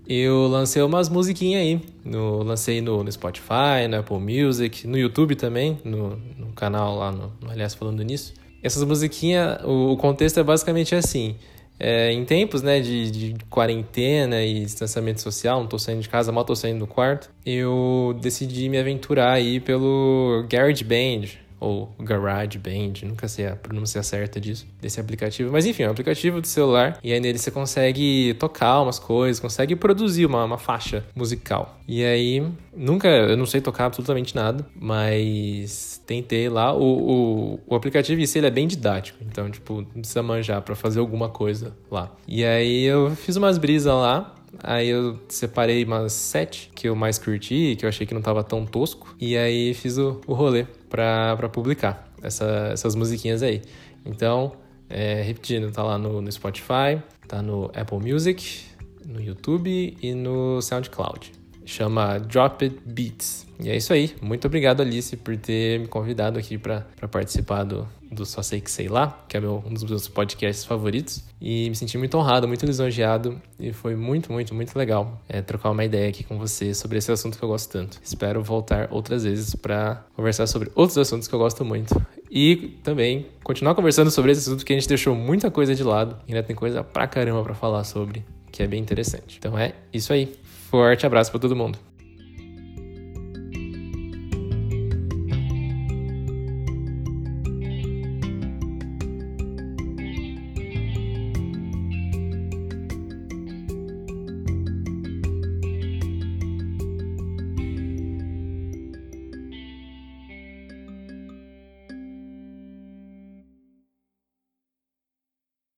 eu lancei umas musiquinhas aí. No, lancei no, no, Spotify, no Apple Music, no YouTube também, no, no canal lá no, Aliás Falando Nisso. Essas musiquinhas, o, o contexto é basicamente assim. É, em tempos né, de, de, quarentena e distanciamento social, não tô saindo de casa, mal tô saindo do quarto, eu decidi me aventurar aí pelo GarageBand, ou GarageBand, nunca sei a pronúncia certa disso, desse aplicativo. Mas enfim, é um aplicativo de celular e aí nele você consegue tocar umas coisas, consegue produzir uma, uma faixa musical. E aí, nunca, eu não sei tocar absolutamente nada, mas tentei lá. O, o, o aplicativo em si ele é bem didático, então, tipo, não precisa manjar para fazer alguma coisa lá. E aí eu fiz umas brisas lá, Aí eu separei umas sete que eu mais curti, que eu achei que não tava tão tosco. E aí fiz o, o rolê para publicar essa, essas musiquinhas aí. Então, é, repetindo, tá lá no, no Spotify, tá no Apple Music, no YouTube e no SoundCloud. Chama Drop It Beats. E é isso aí. Muito obrigado, Alice, por ter me convidado aqui para participar do, do Só Sei Que Sei Lá, que é meu, um dos meus podcasts favoritos. E me senti muito honrado, muito lisonjeado. E foi muito, muito, muito legal é, trocar uma ideia aqui com você sobre esse assunto que eu gosto tanto. Espero voltar outras vezes para conversar sobre outros assuntos que eu gosto muito. E também continuar conversando sobre esse assunto que a gente deixou muita coisa de lado. E ainda tem coisa pra caramba pra falar sobre, que é bem interessante. Então é isso aí. Forte abraço para todo mundo.